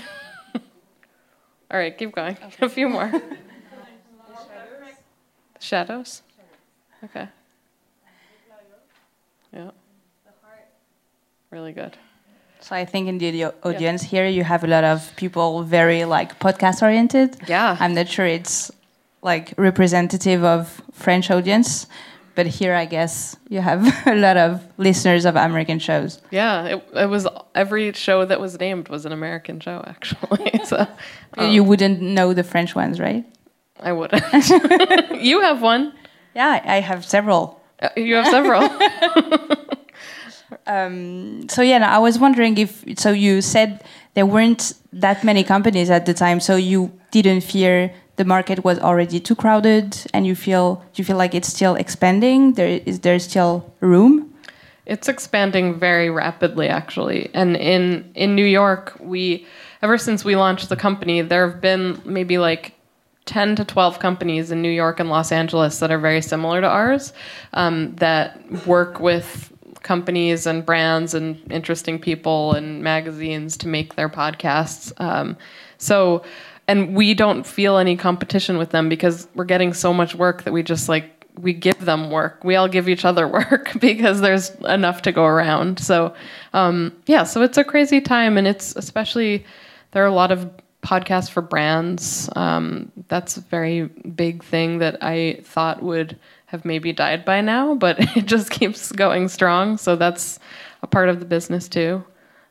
All right, keep going. A few more. Shadows. Okay. Yeah. Really good. So I think in the audience here, you have a lot of people very like podcast oriented. Yeah. I'm not sure it's like representative of French audience, but here I guess you have a lot of listeners of American shows. Yeah, it, it was every show that was named was an American show actually. so um, you wouldn't know the French ones, right? I wouldn't. you have one. Yeah, I have several. Uh, you have several. Um, so yeah, I was wondering if so you said there weren't that many companies at the time, so you didn't fear the market was already too crowded, and you feel you feel like it's still expanding? There is there still room? It's expanding very rapidly, actually. And in in New York, we ever since we launched the company, there have been maybe like 10 to 12 companies in New York and Los Angeles that are very similar to ours um, that work with companies and brands and interesting people and magazines to make their podcasts. Um, so, and we don't feel any competition with them because we're getting so much work that we just like we give them work. We all give each other work because there's enough to go around. So, um, yeah, so it's a crazy time, and it's especially there are a lot of podcasts for brands. Um, that's a very big thing that I thought would have maybe died by now, but it just keeps going strong. So that's a part of the business too.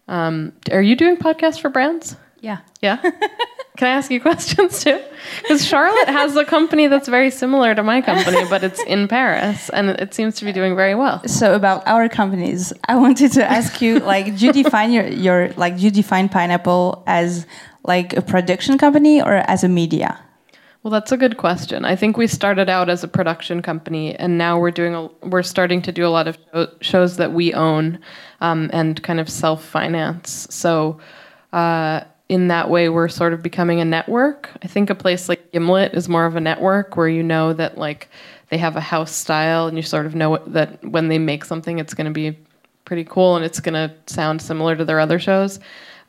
Um, are you doing podcasts for brands? Yeah. Yeah. Can I ask you questions too? Because Charlotte has a company that's very similar to my company, but it's in Paris, and it seems to be doing very well. So about our companies, I wanted to ask you, like, do you define your, your like, do you define Pineapple as like a production company or as a media? Well, that's a good question. I think we started out as a production company, and now we're doing a, we're starting to do a lot of shows that we own um, and kind of self finance. So. Uh, in that way we're sort of becoming a network. I think a place like Gimlet is more of a network where you know that like they have a house style and you sort of know that when they make something it's going to be pretty cool and it's going to sound similar to their other shows.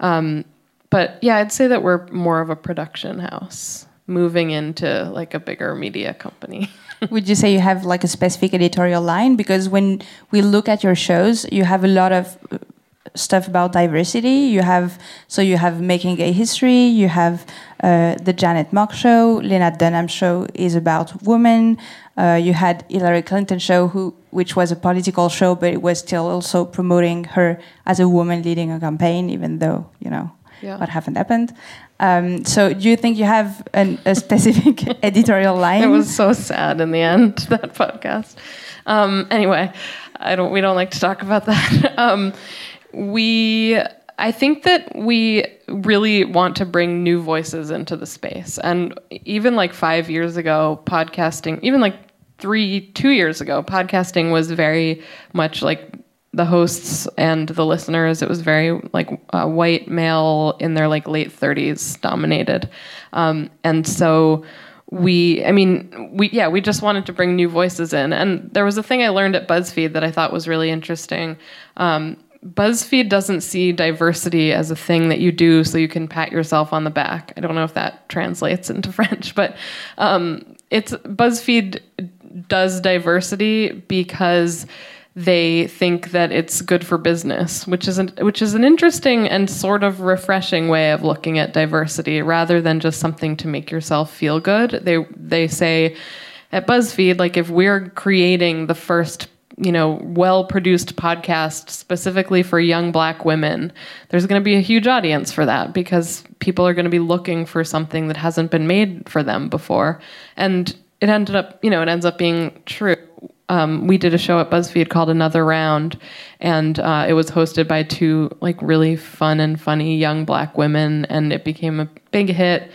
Um, but yeah, I'd say that we're more of a production house moving into like a bigger media company. Would you say you have like a specific editorial line? Because when we look at your shows, you have a lot of stuff about diversity. You have so you have making gay history. You have uh, the Janet Mock show. Lena Dunham show is about women. Uh, you had Hillary Clinton show, who which was a political show, but it was still also promoting her as a woman leading a campaign, even though you know yeah. what happened happened. Um, so, do you think you have an, a specific editorial line? It was so sad in the end that podcast. Um, anyway, I don't. We don't like to talk about that. Um, we I think that we really want to bring new voices into the space. And even like five years ago, podcasting, even like three, two years ago, podcasting was very much like the hosts and the listeners. It was very like uh, white male in their like late 30s dominated. Um, and so we i mean we yeah we just wanted to bring new voices in and there was a thing i learned at buzzfeed that i thought was really interesting um, BuzzFeed doesn't see diversity as a thing that you do so you can pat yourself on the back. I don't know if that translates into French, but um, it's BuzzFeed does diversity because they think that it's good for business, which is an, which is an interesting and sort of refreshing way of looking at diversity, rather than just something to make yourself feel good. They they say at BuzzFeed, like if we're creating the first you know, well produced podcast specifically for young black women, there's going to be a huge audience for that because people are going to be looking for something that hasn't been made for them before. And it ended up, you know, it ends up being true. Um, we did a show at BuzzFeed called Another Round, and uh, it was hosted by two like really fun and funny young black women, and it became a big hit.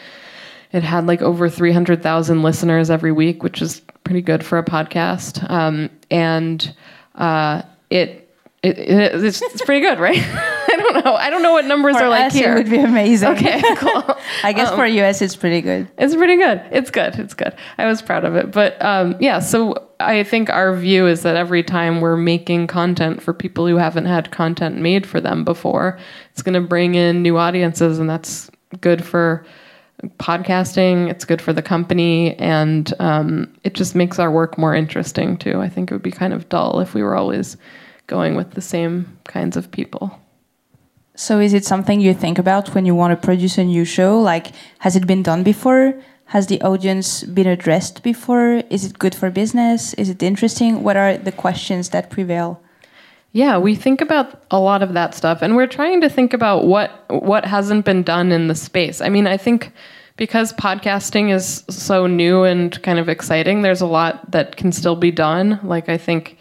It had like over 300,000 listeners every week, which is pretty good for a podcast. Um, and uh, it, it, it it's, it's, pretty good, right? I don't know. I don't know what numbers for are like us, here. It would be amazing. Okay, cool. I guess um, for US, it's pretty good. It's pretty good. It's good. It's good. I was proud of it. But um, yeah, so I think our view is that every time we're making content for people who haven't had content made for them before, it's going to bring in new audiences, and that's good for podcasting. It's good for the company, and um, it just makes our work more interesting too. I think it would be kind of dull if we were always going with the same kinds of people. So is it something you think about when you want to produce a new show? Like, has it been done before? Has the audience been addressed before? Is it good for business? Is it interesting? What are the questions that prevail? Yeah, we think about a lot of that stuff and we're trying to think about what what hasn't been done in the space. I mean, I think because podcasting is so new and kind of exciting, there's a lot that can still be done. Like I think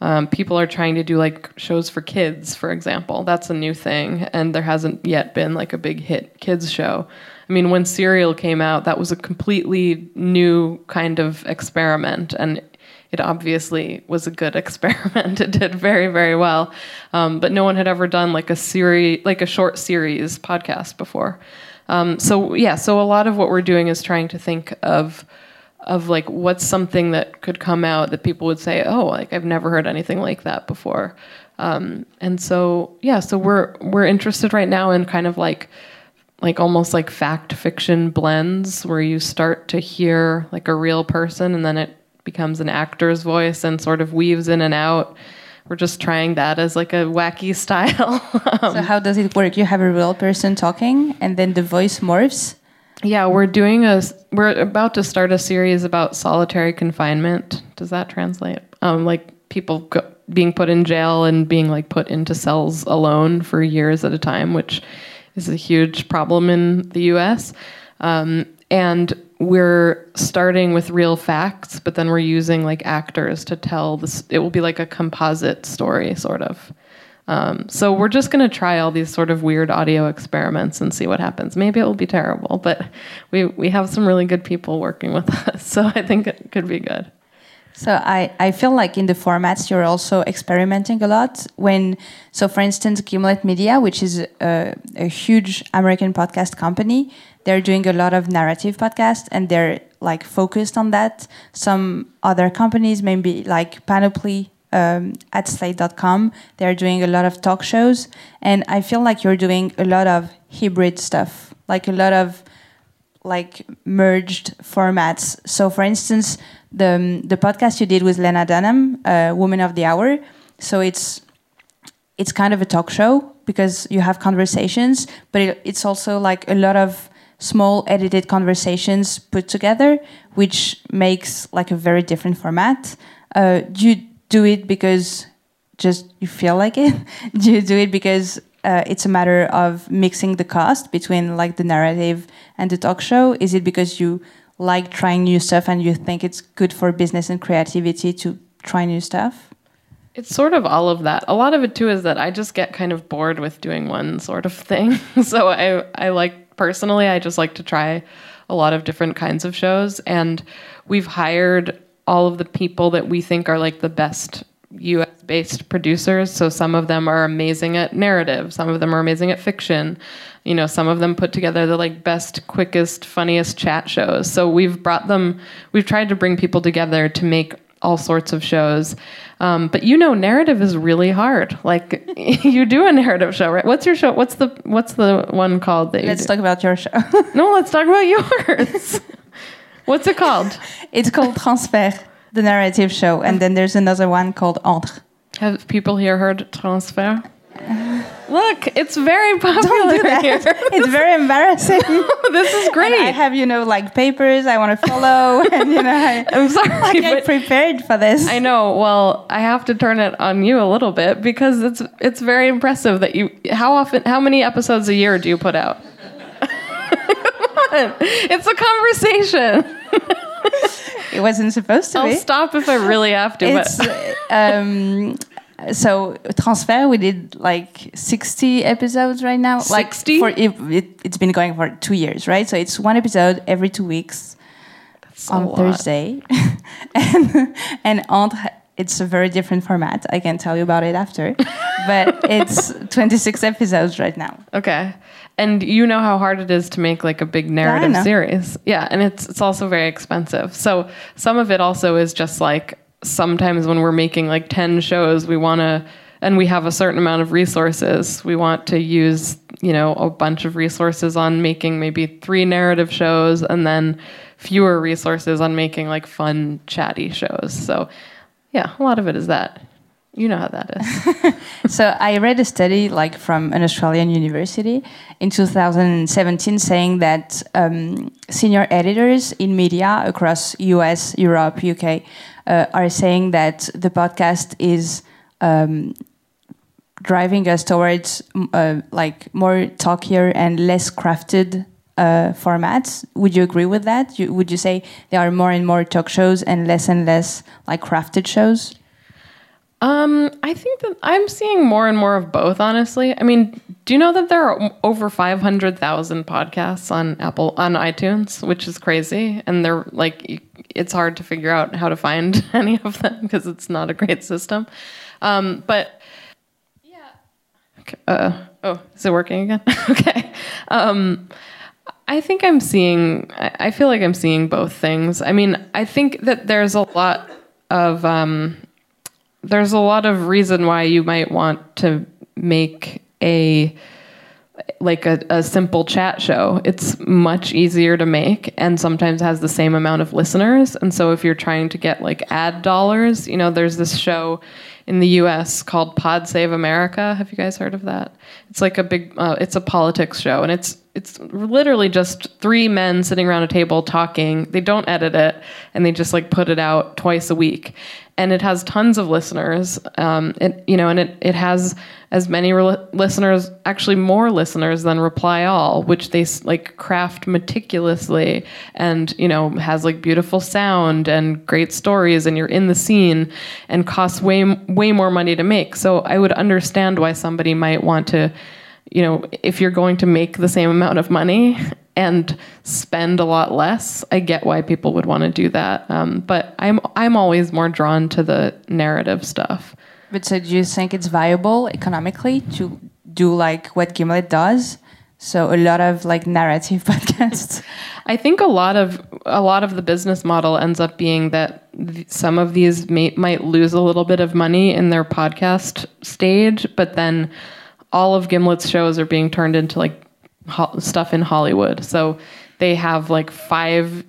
um, people are trying to do like shows for kids, for example. That's a new thing, and there hasn't yet been like a big hit kids show. I mean, when Serial came out, that was a completely new kind of experiment, and it obviously was a good experiment. it did very, very well, um, but no one had ever done like a series, like a short series podcast before. Um, so yeah, so a lot of what we're doing is trying to think of of like what's something that could come out that people would say, oh, like I've never heard anything like that before. Um, and so yeah, so we're we're interested right now in kind of like like almost like fact fiction blends where you start to hear like a real person and then it becomes an actor's voice and sort of weaves in and out we're just trying that as like a wacky style. um, so how does it work? You have a real person talking, and then the voice morphs. Yeah, we're doing a. We're about to start a series about solitary confinement. Does that translate? Um, like people go, being put in jail and being like put into cells alone for years at a time, which is a huge problem in the U.S. Um, and we're starting with real facts, but then we're using like actors to tell this. It will be like a composite story, sort of. Um, so we're just going to try all these sort of weird audio experiments and see what happens. Maybe it will be terrible, but we we have some really good people working with us, so I think it could be good. So I, I feel like in the formats you're also experimenting a lot. When so for instance, Gimlet Media, which is a, a huge American podcast company, they're doing a lot of narrative podcasts and they're like focused on that. Some other companies, maybe like Panoply um, at slate.com, they're doing a lot of talk shows. And I feel like you're doing a lot of hybrid stuff, like a lot of like merged formats. So, for instance, the the podcast you did with Lena Dunham, uh, Woman of the Hour. So it's it's kind of a talk show because you have conversations, but it, it's also like a lot of small edited conversations put together, which makes like a very different format. Uh, do you do it because just you feel like it? do you do it because uh, it's a matter of mixing the cost between like the narrative and the talk show? Is it because you like trying new stuff and you think it's good for business and creativity to try new stuff? It's sort of all of that. A lot of it too is that I just get kind of bored with doing one sort of thing. so I I like personally, I just like to try a lot of different kinds of shows. And we've hired all of the people that we think are like the best US based producers. So some of them are amazing at narrative, some of them are amazing at fiction. You know, some of them put together the like best, quickest, funniest chat shows. So we've brought them, we've tried to bring people together to make all sorts of shows. Um, but you know, narrative is really hard. Like you do a narrative show, right? What's your show? What's the what's the one called? That let's talk about your show. no, let's talk about yours. what's it called? It's called Transfert, the narrative show, and then there's another one called Entre. Have people here heard Transfert? Look, it's very popular do here. it's very embarrassing. this is great. And I have, you know, like papers I want to follow, and you know, I, am sorry, like I prepared for this. I know. Well, I have to turn it on you a little bit because it's it's very impressive that you. How often? How many episodes a year do you put out? it's a conversation. It wasn't supposed to I'll be. stop if I really have to. It's, um, so Transfert we did like 60 episodes right now. 60? like for it, has been going for two years right? So it's one episode every two weeks That's on thursday. And and entre it's a very different format. I can tell you about it after. But it's 26 episodes right now. Okay and you know how hard it is to make like a big narrative yeah, series yeah and it's it's also very expensive so some of it also is just like sometimes when we're making like 10 shows, we want to, and we have a certain amount of resources, we want to use, you know, a bunch of resources on making maybe three narrative shows and then fewer resources on making like fun, chatty shows. So, yeah, a lot of it is that. You know how that is. so I read a study like from an Australian university in 2017 saying that um, senior editors in media across US, Europe, UK uh, are saying that the podcast is um, driving us towards uh, like more talkier and less crafted uh, formats. Would you agree with that? You, would you say there are more and more talk shows and less and less like crafted shows? Um, I think that I'm seeing more and more of both. Honestly, I mean, do you know that there are over 500,000 podcasts on Apple on iTunes, which is crazy, and they're like, it's hard to figure out how to find any of them because it's not a great system. Um, but yeah, uh, oh, is it working again? okay. Um, I think I'm seeing. I feel like I'm seeing both things. I mean, I think that there's a lot of um, there's a lot of reason why you might want to make a like a, a simple chat show. It's much easier to make and sometimes has the same amount of listeners. And so if you're trying to get like ad dollars, you know, there's this show in the US called Pod Save America. Have you guys heard of that? It's like a big uh, it's a politics show and it's it's literally just three men sitting around a table talking. They don't edit it and they just like put it out twice a week and it has tons of listeners. Um, it you know, and it it has as many re- listeners, actually more listeners than Reply All, which they like craft meticulously, and you know has like beautiful sound and great stories, and you're in the scene, and costs way way more money to make. So I would understand why somebody might want to you know, if you're going to make the same amount of money and spend a lot less, I get why people would want to do that. Um, but I'm I'm always more drawn to the narrative stuff. But so, do you think it's viable economically to do like what Gimlet does? So a lot of like narrative podcasts. I think a lot of a lot of the business model ends up being that th- some of these may, might lose a little bit of money in their podcast stage, but then all of Gimlet's shows are being turned into like ho- stuff in Hollywood. So they have like five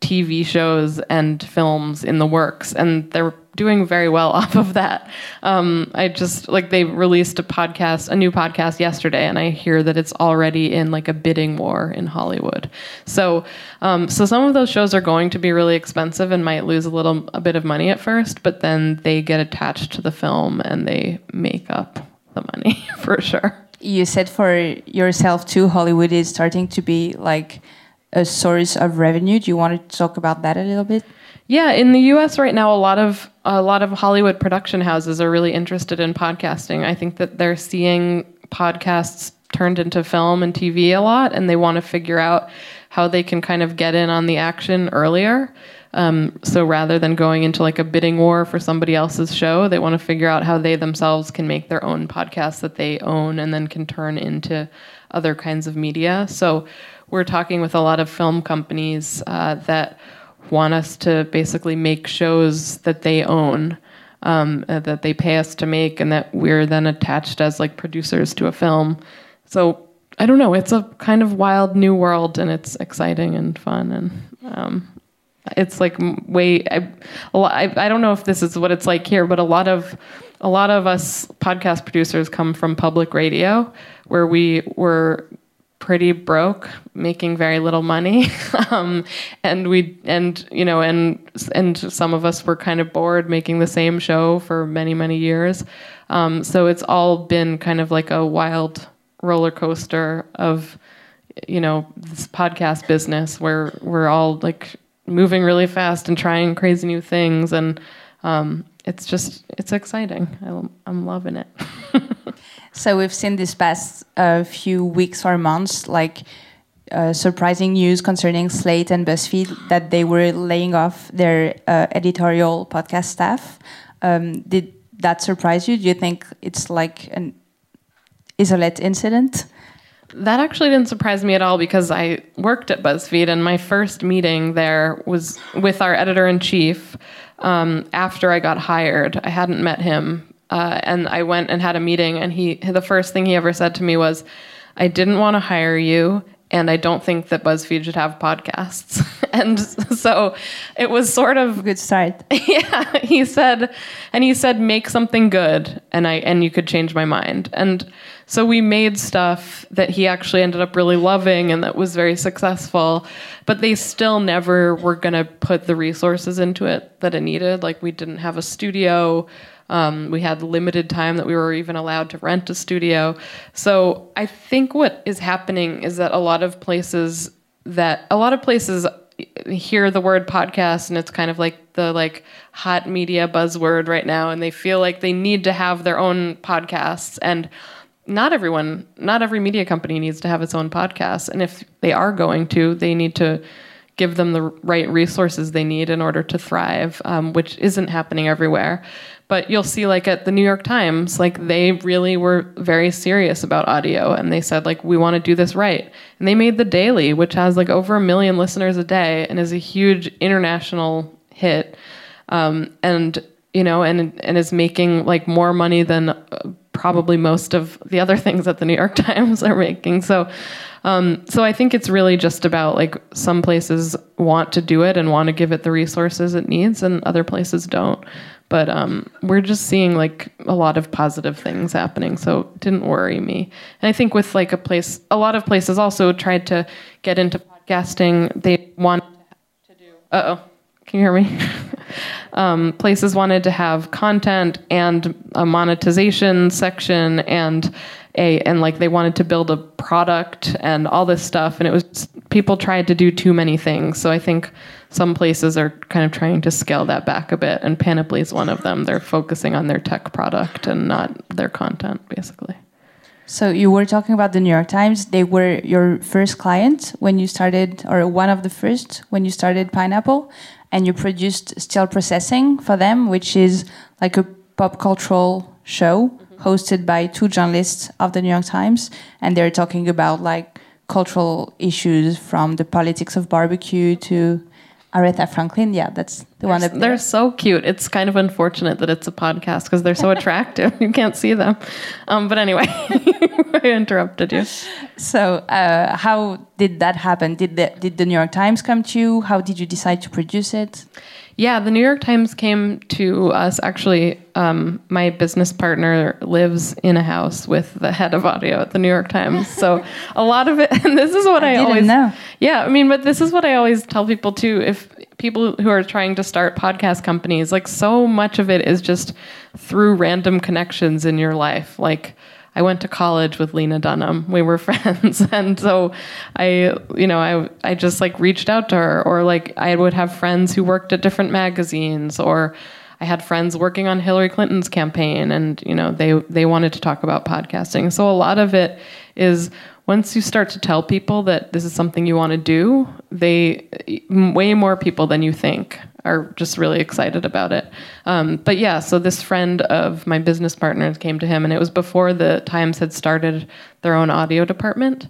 TV shows and films in the works, and they're doing very well off of that. Um, I just like they released a podcast, a new podcast yesterday, and I hear that it's already in like a bidding war in Hollywood. So, um, so some of those shows are going to be really expensive and might lose a little a bit of money at first, but then they get attached to the film and they make up the money for sure. You said for yourself too, Hollywood is starting to be like a source of revenue. Do you want to talk about that a little bit? Yeah, in the U.S. right now, a lot of a lot of Hollywood production houses are really interested in podcasting. I think that they're seeing podcasts turned into film and TV a lot, and they want to figure out how they can kind of get in on the action earlier. Um, so rather than going into like a bidding war for somebody else's show, they want to figure out how they themselves can make their own podcasts that they own and then can turn into other kinds of media. So we're talking with a lot of film companies uh, that want us to basically make shows that they own. Um, uh, that they pay us to make, and that we're then attached as like producers to a film. So I don't know. It's a kind of wild new world, and it's exciting and fun, and um, it's like way I, I, I don't know if this is what it's like here but a lot of a lot of us podcast producers come from public radio where we were pretty broke making very little money. Um, and we and you know and and some of us were kind of bored making the same show for many many years. Um, so it's all been kind of like a wild roller coaster of you know this podcast business where we're all like moving really fast and trying crazy new things and um, it's just it's exciting. I, am loving it. So we've seen this past uh, few weeks or months like uh, surprising news concerning slate and buzzfeed that they were laying off their uh, editorial podcast staff. Um, did that surprise you? Do you think it's like an isolate incident that actually didn't surprise me at all because I worked at BuzzFeed, and my first meeting there was with our editor in chief um, after I got hired. I hadn't met him, uh, and I went and had a meeting, and he the first thing he ever said to me was, "I didn't want to hire you." And I don't think that BuzzFeed should have podcasts. and so it was sort of good start. yeah, he said, and he said, make something good, and I and you could change my mind. And so we made stuff that he actually ended up really loving and that was very successful, but they still never were going to put the resources into it that it needed. Like we didn't have a studio. Um, we had limited time that we were even allowed to rent a studio. So I think what is happening is that a lot of places that a lot of places hear the word podcast and it's kind of like the like hot media buzzword right now and they feel like they need to have their own podcasts and not everyone, not every media company needs to have its own podcast. And if they are going to, they need to give them the right resources they need in order to thrive, um, which isn't happening everywhere. But you'll see, like at the New York Times, like they really were very serious about audio, and they said like we want to do this right. And they made the Daily, which has like over a million listeners a day and is a huge international hit, um, and you know, and and is making like more money than. Uh, probably most of the other things that the New York Times are making. So, um, so I think it's really just about like some places want to do it and want to give it the resources it needs, and other places don't. But um, we're just seeing like a lot of positive things happening, so it didn't worry me. And I think with like a place, a lot of places also tried to get into podcasting. They want to do. Uh oh, can you hear me? um, places wanted to have content and a monetization section and a and like they wanted to build a product and all this stuff. And it was people tried to do too many things. So i think some places are kind of trying to scale that back a bit. And panoply is one of them. They're focusing on their tech product and not their content basically. So you were talking about the New York Times. They were your first client when you started, or one of the first when you started Pineapple and you produced Still Processing for them, which is like a pop cultural show hosted by two journalists of the New York Times, and they're talking about like cultural issues from the politics of barbecue to Aretha Franklin. Yeah, that's the they're, one that they're so cute. It's kind of unfortunate that it's a podcast because they're so attractive. you can't see them. Um, but anyway, I interrupted you. So, uh, how did that happen? Did the, did the New York Times come to you? How did you decide to produce it? Yeah, the New York Times came to us. Actually, um, my business partner lives in a house with the head of audio at the New York Times. So a lot of it, and this is what I, I always know. Yeah, I mean, but this is what I always tell people too. If people who are trying to start podcast companies, like so much of it is just through random connections in your life, like I went to college with Lena Dunham. We were friends. and so I, you know, I, I just like reached out to her or like I would have friends who worked at different magazines or I had friends working on Hillary Clinton's campaign and, you know, they, they wanted to talk about podcasting. So a lot of it is once you start to tell people that this is something you want to do, they way more people than you think are just really excited about it. Um, but yeah, so this friend of my business partners came to him, and it was before the Times had started their own audio department.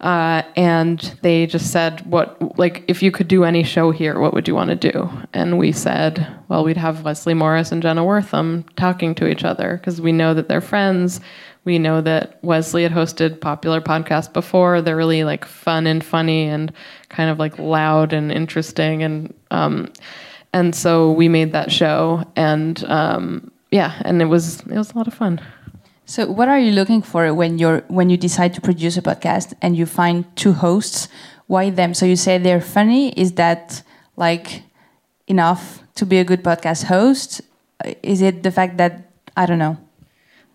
Uh, and they just said, "What like if you could do any show here, what would you want to do?" And we said, "Well, we'd have Wesley Morris and Jenna Wortham talking to each other because we know that they're friends. We know that Wesley had hosted popular podcasts before. They're really like fun and funny and kind of like loud and interesting and um, and so we made that show and um, yeah, and it was it was a lot of fun. So, what are you looking for when you're when you decide to produce a podcast and you find two hosts? Why them? So you say they're funny. Is that like enough to be a good podcast host? Is it the fact that I don't know?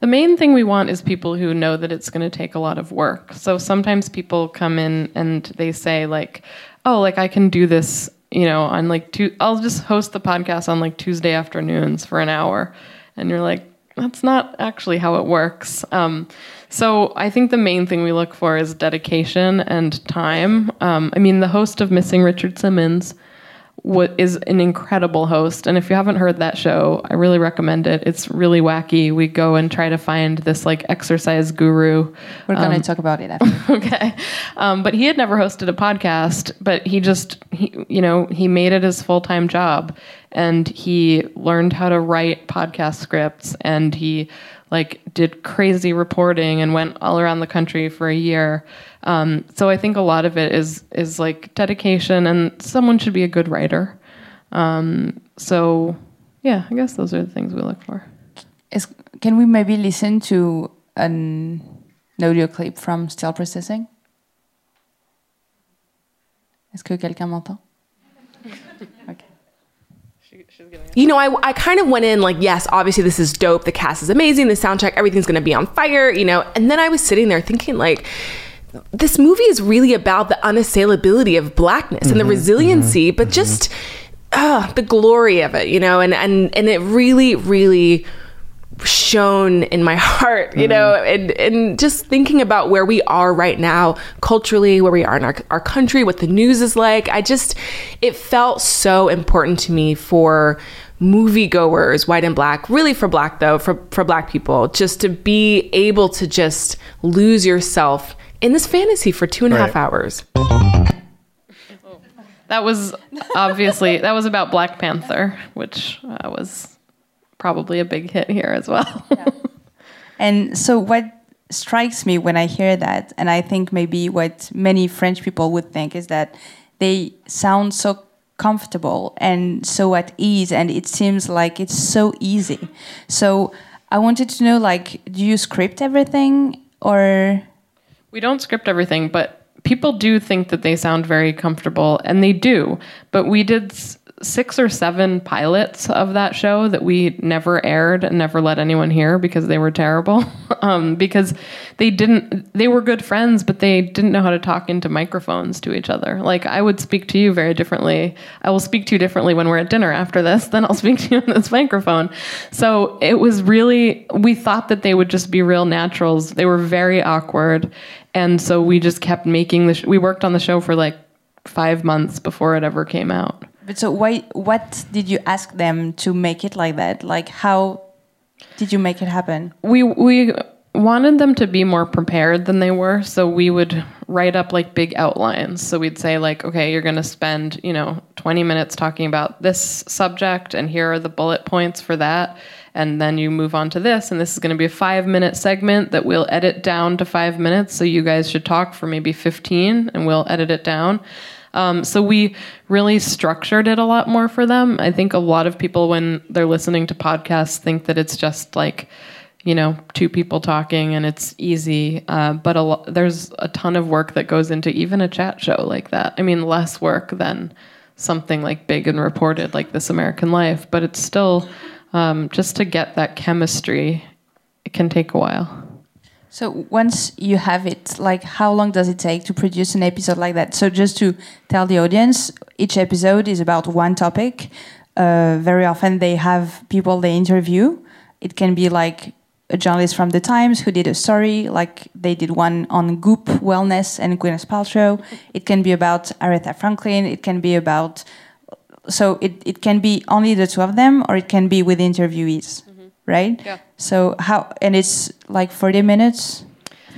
The main thing we want is people who know that it's going to take a lot of work. So sometimes people come in and they say like, "Oh, like I can do this, you know, on like two I'll just host the podcast on like Tuesday afternoons for an hour." And you're like, that's not actually how it works. Um, so I think the main thing we look for is dedication and time. Um, I mean, the host of Missing Richard Simmons what is an incredible host. And if you haven't heard that show, I really recommend it. It's really wacky. We go and try to find this like exercise guru. We're going to um, talk about it after. okay. Um, but he had never hosted a podcast, but he just, he, you know, he made it his full time job and he learned how to write podcast scripts and he like did crazy reporting and went all around the country for a year. Um, so I think a lot of it is is like dedication, and someone should be a good writer. Um, so yeah, I guess those are the things we look for. Is, can we maybe listen to an audio clip from Still Processing? Est-ce que quelqu'un m'entend? Okay. You know, I, I kind of went in like, yes, obviously this is dope. The cast is amazing. The soundtrack, everything's going to be on fire, you know. And then I was sitting there thinking, like, this movie is really about the unassailability of blackness and the mm-hmm, resiliency, mm-hmm, but mm-hmm. just uh, the glory of it, you know. And and and it really, really shone in my heart, you know, and, and just thinking about where we are right now, culturally, where we are in our, our country, what the news is like. I just, it felt so important to me for moviegoers, white and black, really for black though, for, for black people, just to be able to just lose yourself in this fantasy for two and a half Right. hours. That was obviously that was about Black Panther, which uh, was probably a big hit here as well. And so, what strikes me when I hear that, and I think maybe what many French people would think, is that they sound so comfortable and so at ease, and it seems like it's so easy. So, I wanted to know, like, do you script everything, or We don't script everything, but people do think that they sound very comfortable, and they do. But we did six or seven pilots of that show that we never aired and never let anyone hear because they were terrible. um, because they didn't, they were good friends, but they didn't know how to talk into microphones to each other. Like I would speak to you very differently. I will speak to you differently when we're at dinner after this. Then I'll speak to you in this microphone. So it was really, we thought that they would just be real naturals. They were very awkward. And so we just kept making the, sh- we worked on the show for like five months before it ever came out. But so why? What did you ask them to make it like that? Like, how did you make it happen? we we wanted them to be more prepared than they were so we would write up like big outlines so we'd say like okay you're going to spend you know 20 minutes talking about this subject and here are the bullet points for that and then you move on to this and this is going to be a 5 minute segment that we'll edit down to 5 minutes so you guys should talk for maybe 15 and we'll edit it down um, so we really structured it a lot more for them. I think a lot of people, when they're listening to podcasts, think that it's just like, you know, two people talking and it's easy. Uh, but a lo- there's a ton of work that goes into even a chat show like that. I mean, less work than something like big and reported like This American Life, but it's still um, just to get that chemistry. It can take a while. So once you have it, like how long does it take to produce an episode like that? So just to tell the audience, each episode is about one topic. Uh, very often they have people they interview. It can be like a journalist from the Times who did a story, like they did one on Goop wellness and Gwyneth Paltrow. It can be about Aretha Franklin. It can be about so it, it can be only the two of them or it can be with interviewees right Yeah. so how and it's like 40 minutes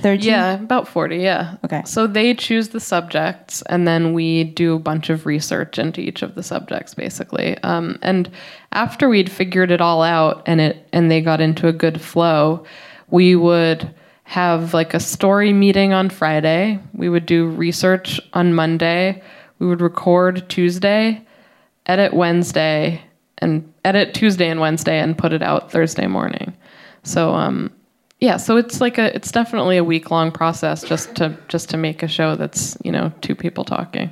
30 Yeah, about 40, yeah. Okay. So they choose the subjects, and then we do a bunch of research into each of the subjects, basically. Um, and after we'd figured it all out and it and they got into a good flow, we would have like a story meeting on Friday. We would do research on Monday. We would record Tuesday, edit Wednesday, and edit Tuesday and Wednesday, and put it out Thursday morning. So um, yeah, so it's like a it's definitely a week long process just to just to make a show that's you know two people talking.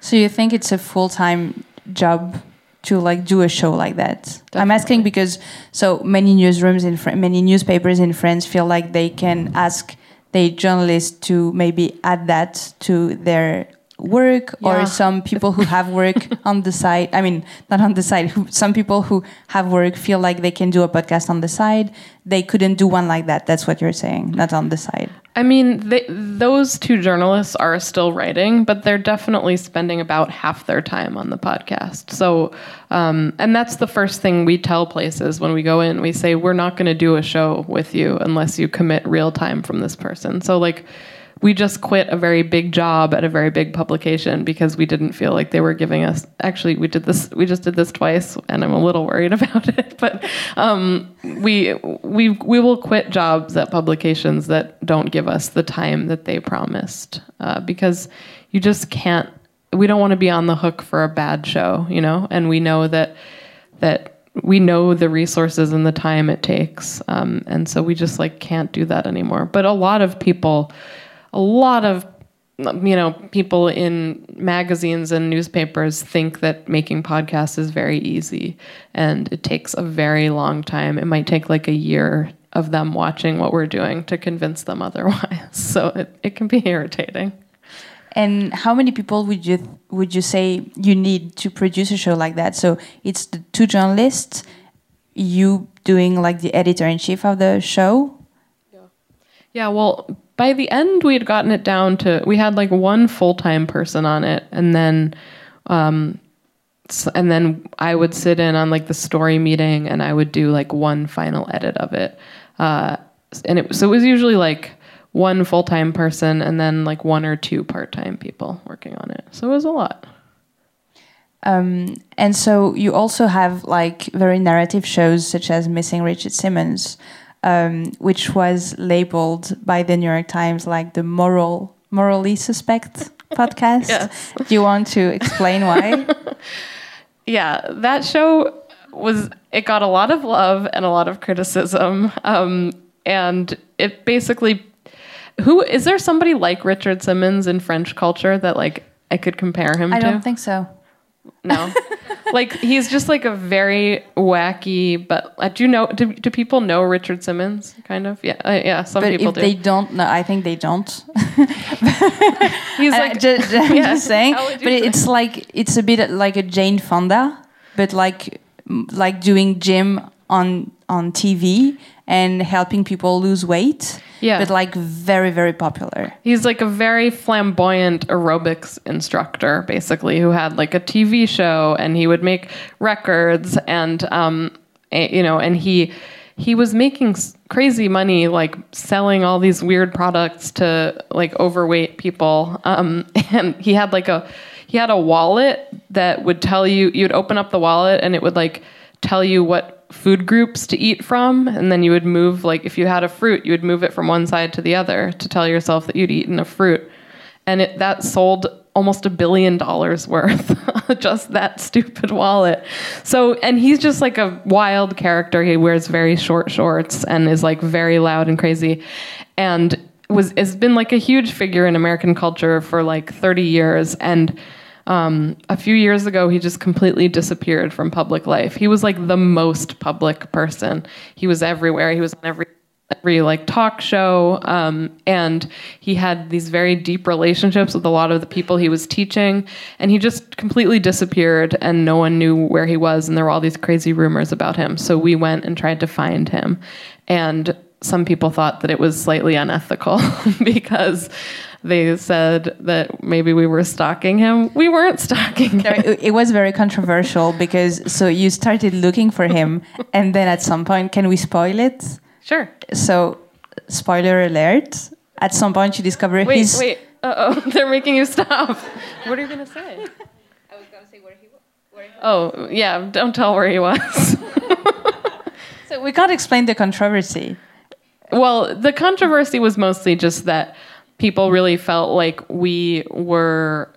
so you think it's a full-time job to like do a show like that i'm asking because so many newsrooms in Fran- many newspapers in france feel like they can ask the journalists to maybe add that to their work Yeah. or some people who have work on the side i mean not on the side who, some people who have work feel like they can do a podcast on the side they couldn't do one like that that's what you're saying not on the side I mean, they, those two journalists are still writing, but they're definitely spending about half their time on the podcast. So, um, and that's the first thing we tell places when we go in. We say, we're not going to do a show with you unless you commit real time from this person. So, like, we just quit a very big job at a very big publication because we didn't feel like they were giving us actually we did this we just did this twice and i'm a little worried about it but um, we we we will quit jobs at publications that don't give us the time that they promised uh, because you just can't we don't want to be on the hook for a bad show you know? And we know that that we know the resources and the time it takes um, and so we just like can't do that anymore. But a lot of people a lot of you know people in magazines and newspapers think that making podcasts is very easy and it takes a very long time it might take like a year of them watching what we're doing to convince them otherwise so it, it can be irritating and how many people would you would you say you need to produce a show like that? So it's the two journalists, you doing like the editor in chief of the show. Yeah. Well, by the end, we had gotten it down to we had like one full time person on it, and then. Um, and then I would sit in on like the story meeting, and I would do like one final edit of it. Uh, and it so it was usually like one full time person and then like one or two part time people working on it. So it was a lot. Um, and so you also have like very narrative shows such as Missing Richard Simmons, um, which was labeled by the New York Times like the moral, morally suspect podcast. yes. Do you want to explain why? yeah, that show was it got a lot of love and a lot of criticism, um, and it basically who is there somebody like Richard Simmons in French culture that like I could compare him I to? I don't think so. No. like he's just like a very wacky but uh, do you know do, do people know Richard Simmons kind of? Yeah. Uh, yeah, some but people if do. they don't know, I think they don't. he's like just, I'm yeah. just saying, but say? it's like it's a bit like a Jane Fonda, but like like doing gym on on TV and helping people lose weight. Yeah. But like very, very popular. He's like a very flamboyant aerobics instructor, basically, who had like a TV show and he would make records and, um, you know, and he, he was making crazy money, like selling all these weird products to like overweight people. Um, and he had like a, he had a wallet that would tell you, you'd open up the wallet and it would like tell you what food groups to eat from and then you would move like if you had a fruit you would move it from one side to the other to tell yourself that you'd eaten a fruit. And it, that sold almost a billion dollars worth just that stupid wallet. So and he's just like a wild character. He wears very short shorts and is like very loud and crazy. And was has been like a huge figure in american culture for like 30 years. And um, a few years ago, he just completely disappeared from public life. He was like the most public person. He was everywhere. He was on every every like talk show, um, and he had these very deep relationships with a lot of the people he was teaching. And he just completely disappeared, and no one knew where he was. And there were all these crazy rumors about him. So we went and tried to find him, and some people thought that it was slightly unethical because they said that maybe we were stalking him. We weren't stalking him. It was very controversial because so you started looking for him, and then at some point, can we spoil it? Sure. So, spoiler alert. At some point, you discover wait, his. Wait, Uh oh, they're making you stop. What are you going to say? I was going to say where he was. Oh, yeah, don't tell where he was. so, we can't explain the controversy. Well, the controversy was mostly just that people really felt like we were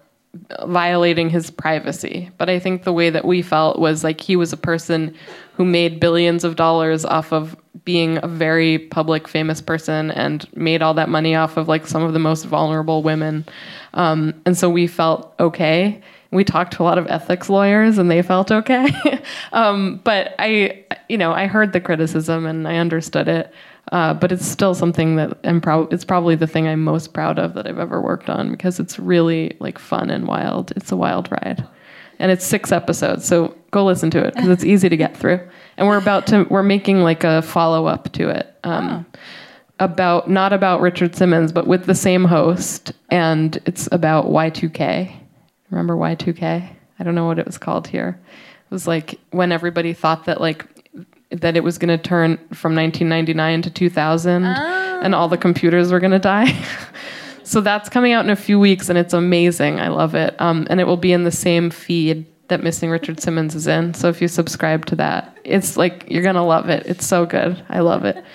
violating his privacy. But I think the way that we felt was like he was a person who made billions of dollars off of being a very public, famous person and made all that money off of like some of the most vulnerable women. Um, and so we felt okay. We talked to a lot of ethics lawyers and they felt okay. um, but I, you know, I heard the criticism and I understood it. Uh, but it's still something that I'm proud. It's probably the thing I'm most proud of that I've ever worked on because it's really like fun and wild. It's a wild ride, and it's six episodes. So go listen to it because it's easy to get through. And we're about to we're making like a follow up to it. Um, oh. About not about Richard Simmons, but with the same host, and it's about Y2K. Remember Y2K? I don't know what it was called here. It was like when everybody thought that like that it was going to turn from 1999 to 2000 oh. and all the computers were going to die. so that's coming out in a few weeks, and it's amazing. I love it. Um, and it will be in the same feed that Missing Richard Simmons is in. So if you subscribe to that, it's like you're gonna love it. It's so good. I love it.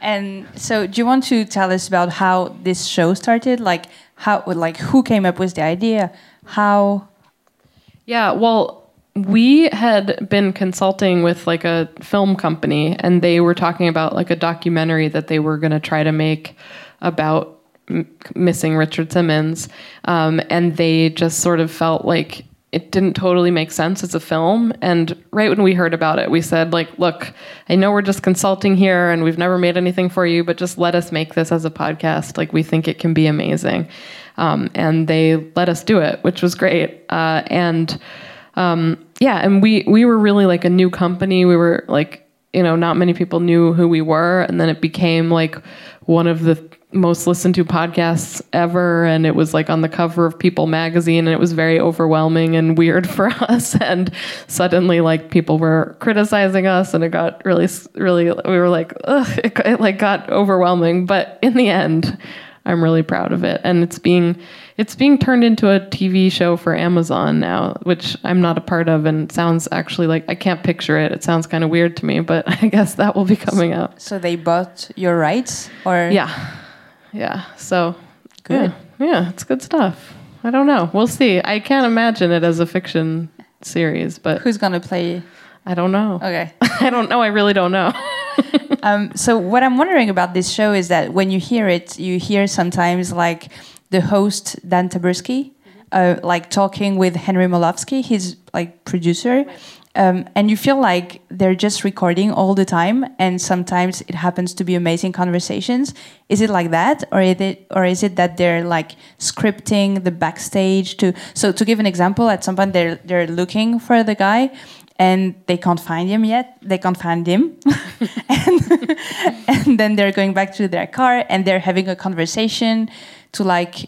And so, do you want to tell us about how this show started? Like how, like who came up with the idea? How? Yeah. Well, we had been consulting with like a film company, and they were talking about like a documentary that they were going to try to make about m- missing Richard Simmons, um, and they just sort of felt like it didn't totally make sense as a film and right when we heard about it we said like look i know we're just consulting here and we've never made anything for you but just let us make this as a podcast. Like we think it can be amazing. Um, and they let us do it which was great. Uh, and um, yeah and we we were really like a new company. We were like you know not many people knew who we were and then it became like one of the most listened to podcasts ever and it was like on the cover of people magazine and it was very overwhelming and weird for us and suddenly like people were criticizing us and it got really really we were like ugh, it, it like got overwhelming. But in the end I'm really proud of it and it's being it's being turned into a TV show for Amazon now which I'm not a part of and sounds actually like I can't picture it. It sounds kind of weird to me but I guess that will be coming out. So they bought your rights, or? Yeah. Yeah so Good. yeah, yeah it's good stuff. I don't know. We'll see. I can't imagine it as a fiction series but who's gonna play? i don't know. Okay. i don't know. I really don't know. Um, so what I'm wondering about this show is that when you hear it, you hear sometimes like the host Dan Taberski, uh, like talking with Henry Molofsky, his like producer, um, and you feel like they're just recording all the time, and sometimes it happens to be amazing conversations. Is it like that, or is it, or is it that they're like scripting the backstage to? So to give an example, at some point they're they're looking for the guy, and they can't find him yet. They can't find him, and, and then they're going back to their car and they're having a conversation to like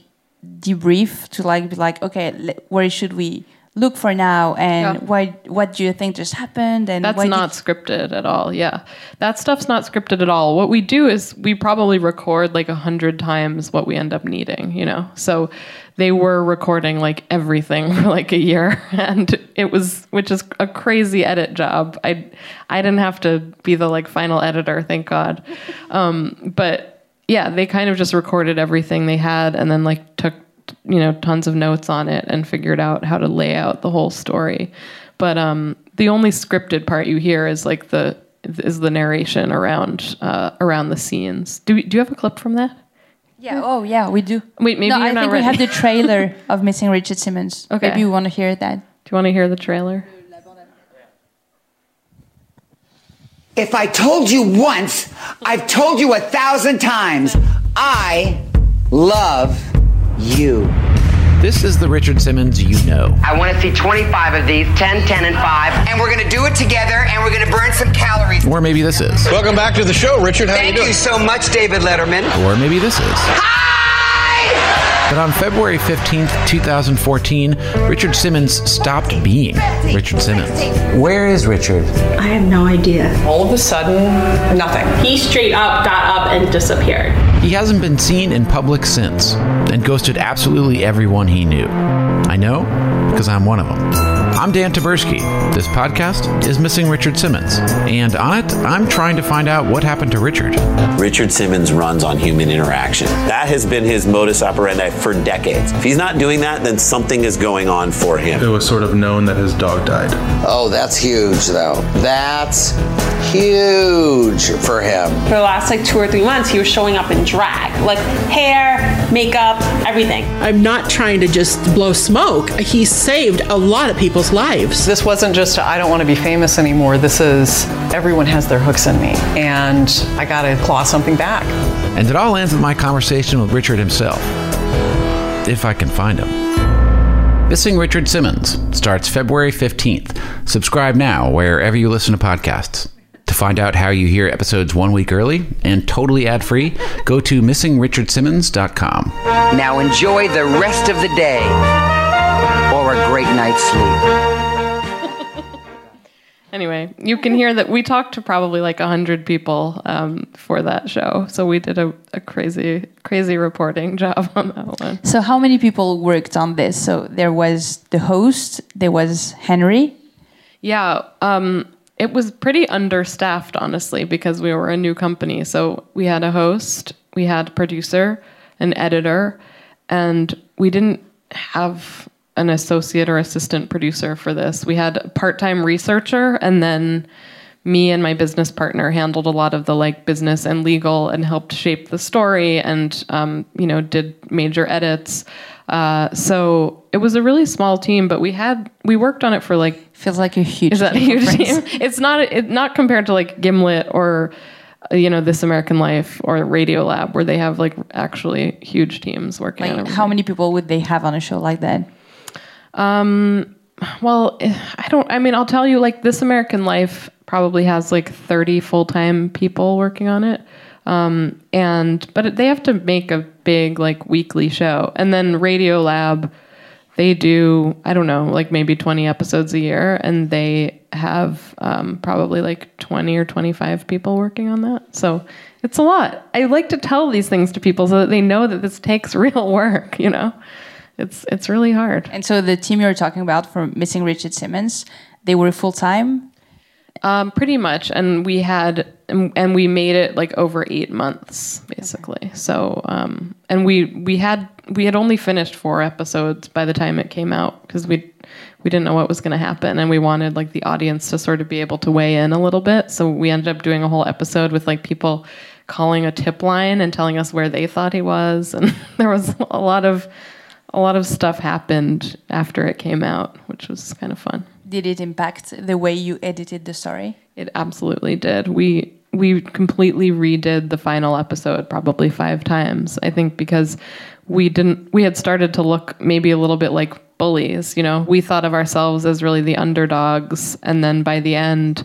debrief to like be like, okay, where should we look for now, and Yeah. why what do you think just happened, and that's why not scripted at all yeah. That stuff's not scripted at all. What we do is we probably record like a hundred times what we end up needing you know? So they were recording like everything for like a year and it was which is a crazy edit job. I i didn't have to be the like final editor thank god. Um but yeah they kind of just recorded everything they had and then like took you know tons of notes on it and figured out how to lay out the whole story but um the only scripted part you hear is like the is the narration around uh, around the scenes do, we, do you have a clip from that Yeah. Oh, yeah, we do. Wait, maybe no, you're I not think ready. we have the trailer of Missing Richard Simmons. Okay. Maybe you want to hear that. do you want to hear the trailer If I told you once, I've told you a thousand times. I love you. This is the Richard Simmons you know. I want to see 25 of these 10, 10, and 5. And we're going to do it together and we're going to burn some calories. Or maybe this is. Welcome back to the show, Richard. How Thank you you doing? so much, David Letterman. Or maybe this is. But on February 15th, 2014, Richard Simmons stopped being Richard Simmons. Where is Richard? I have no idea. All of a sudden, nothing. He straight up got up and disappeared. He hasn't been seen in public since and ghosted absolutely everyone he knew. I know because I'm one of them. I'm Dan Taberski. This podcast is Missing Richard Simmons, and on it, I'm trying to find out what happened to Richard. Richard Simmons runs on human interaction. That has been his modus operandi for decades. If he's not doing that, then something is going on for him. It was sort of known that his dog died. Oh, that's huge, though. That's huge for him. For the last like two or three months, he was showing up in drag, like hair, makeup, everything. I'm not trying to just blow smoke. He saved a lot of people's lives. This wasn't just I don't want to be famous anymore. This is everyone has their hooks in me, and I got to claw something back. And it all ends with my conversation with Richard himself. If I can find him. Missing Richard Simmons starts February 15th. Subscribe now wherever you listen to podcasts. To find out how you hear episodes one week early and totally ad free, go to missingrichardsimmons.com. Now enjoy the rest of the day or a great night's sleep. Anyway, you can hear that we talked to probably like 100 people um, for that show. So we did a, a crazy, crazy reporting job on that one. So how many people worked on this? So there was the host, there was Henry. Yeah, um, it was pretty understaffed, honestly, because we were a new company. So we had a host, we had a producer, an editor, and we didn't have an associate or assistant producer for this. We had a part-time researcher, and then me and my business partner handled a lot of the like business and legal and helped shape the story and um, you know did major edits uh, so it was a really small team but we had we worked on it for like feels like a huge is that a huge team it's not it, not compared to like gimlet or you know this american life or radio lab where they have like actually huge teams working on Like it how many people would they have on a show like that? Um, well, I don't. I mean, I'll tell you. Like, This American Life probably has like thirty full time people working on it, um, and but they have to make a big like weekly show, and then Radio Lab, they do I don't know like maybe twenty episodes a year, and they have um, probably like twenty or twenty five people working on that. So it's a lot. I like to tell these things to people so that they know that this takes real work. You know it's it's really hard. And so the team you were talking about for Missing Richard Simmons, they were full time. Um, pretty much, and we had and, and we made it like over eight months basically. So um, and we we had we had only finished four episodes by the time it came out because we we didn't know what was going to happen and we wanted like the audience to sort of be able to weigh in a little bit. So we ended up doing a whole episode with like people calling a tip line and telling us where they thought he was, and there was a lot of a lot of stuff happened after it came out, which was kind of fun. Did it impact the way you edited the story? It absolutely did. We we completely redid the final episode probably 5 times. I think because we didn't we had started to look maybe a little bit like bullies, you know. We thought of ourselves as really the underdogs and then by the end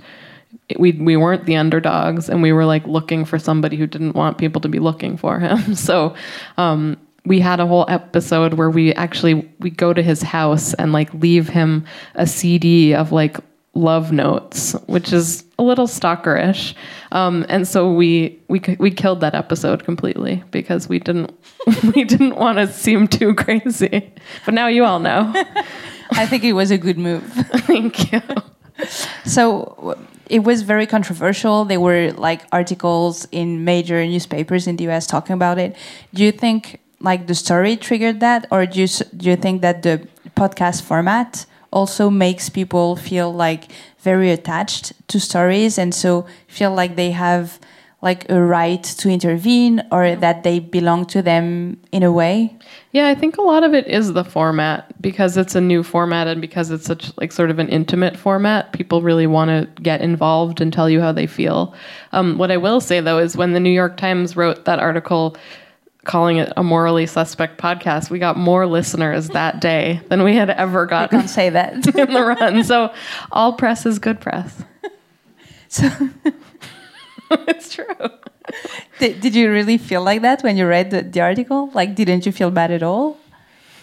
we we weren't the underdogs and we were like looking for somebody who didn't want people to be looking for him. So um we had a whole episode where we actually we go to his house and like leave him a CD of like love notes, which is a little stalkerish. Um, and so we we we killed that episode completely because we didn't we didn't want to seem too crazy. But now you all know. I think it was a good move. Thank you. So it was very controversial. There were like articles in major newspapers in the US talking about it. Do you think like the story triggered that, or do you do you think that the podcast format also makes people feel like very attached to stories and so feel like they have like a right to intervene or that they belong to them in a way? Yeah, I think a lot of it is the format because it's a new format and because it's such like sort of an intimate format. People really want to get involved and tell you how they feel. Um, what I will say though is when the New York Times wrote that article calling it a morally suspect podcast, we got more listeners that day than we had ever gotten. can't say that in the run. So all press is good press. So it's true. Did, did you really feel like that when you read the, the article? Like, didn't you feel bad at all?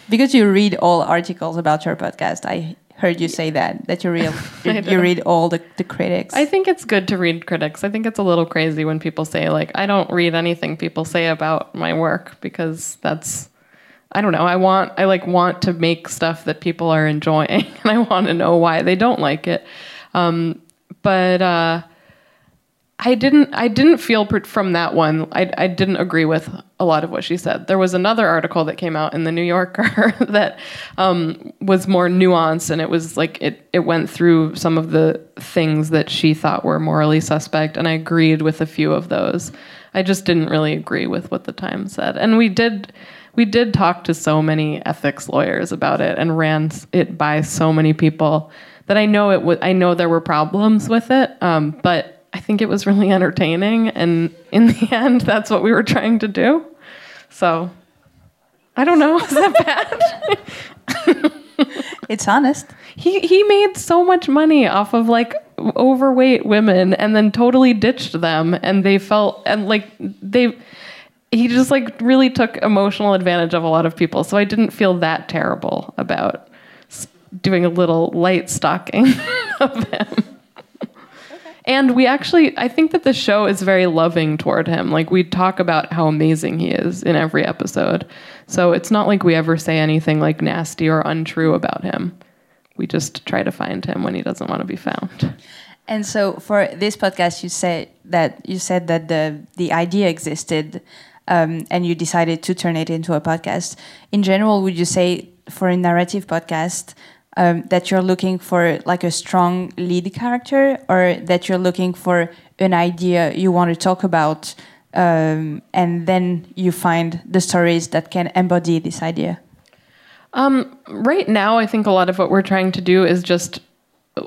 Because you read all articles about your podcast. I heard you say that that you read you, read all the, the critics. I think it's good to read critics. I think it's a little crazy when people say like I don't read anything people say about my work because that's I don't know. I want I like want to make stuff that people are enjoying and I want to know why they don't like it. Um, but uh, I didn't I didn't feel from that one. I I didn't agree with a lot of what she said. There was another article that came out in the New Yorker that um, was more nuanced, and it was like it it went through some of the things that she thought were morally suspect, and I agreed with a few of those. I just didn't really agree with what the Times said, and we did. We did talk to so many ethics lawyers about it and ran it by so many people that I know it would. I know there were problems with it, um, but I think it was really entertaining, and in the end, that's what we were trying to do. So, I don't know. Is that bad? it's honest. He he made so much money off of like overweight women, and then totally ditched them, and they felt and like they. He just like really took emotional advantage of a lot of people, so I didn't feel that terrible about doing a little light stalking of him. And we actually, I think that the show is very loving toward him. Like, we talk about how amazing he is in every episode. So it's not like we ever say anything like nasty or untrue about him. We just try to find him when he doesn't want to be found. And so for this podcast, you said that you said that the the idea existed, um, and you decided to turn it into a podcast. In general, would you say for a narrative podcast um, that you're looking for like a strong lead character, or that you're looking for an idea you want to talk about, um, and then you find the stories that can embody this idea? Um, right now, I think a lot of what we're trying to do is just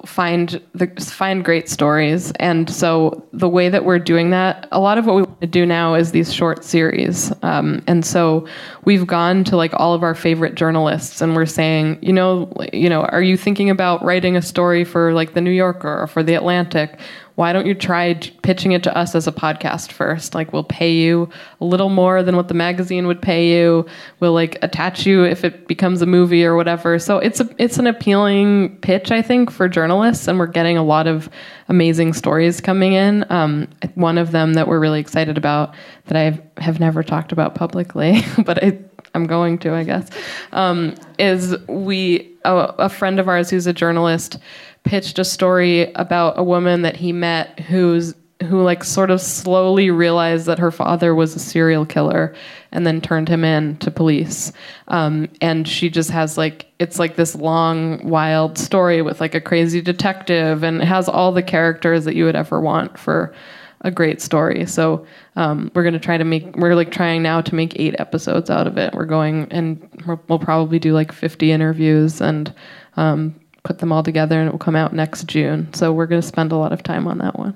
find the find great stories. And so the way that we're doing that a lot of what we want to do now is these short series. Um, and so we've gone to like all of our favorite journalists and we're saying you know you know are you thinking about writing a story for like the new yorker or for the atlantic why don't you try pitching it to us as a podcast first? Like, we'll pay you a little more than what the magazine would pay you. We'll like attach you if it becomes a movie or whatever. So it's a it's an appealing pitch, I think, for journalists, and we're getting a lot of amazing stories coming in. Um, one of them that we're really excited about that I have never talked about publicly, but I, I'm going to, I guess, um, is we a, a friend of ours who's a journalist pitched a story about a woman that he met who's who like sort of slowly realized that her father was a serial killer and then turned him in to police. Um, and she just has like it's like this long wild story with like a crazy detective and it has all the characters that you would ever want for a great story. So um, we're going to try to make we're like trying now to make eight episodes out of it. We're going and we'll probably do like 50 interviews and um, put them all together and it will come out next June. So we're going to spend a lot of time on that one.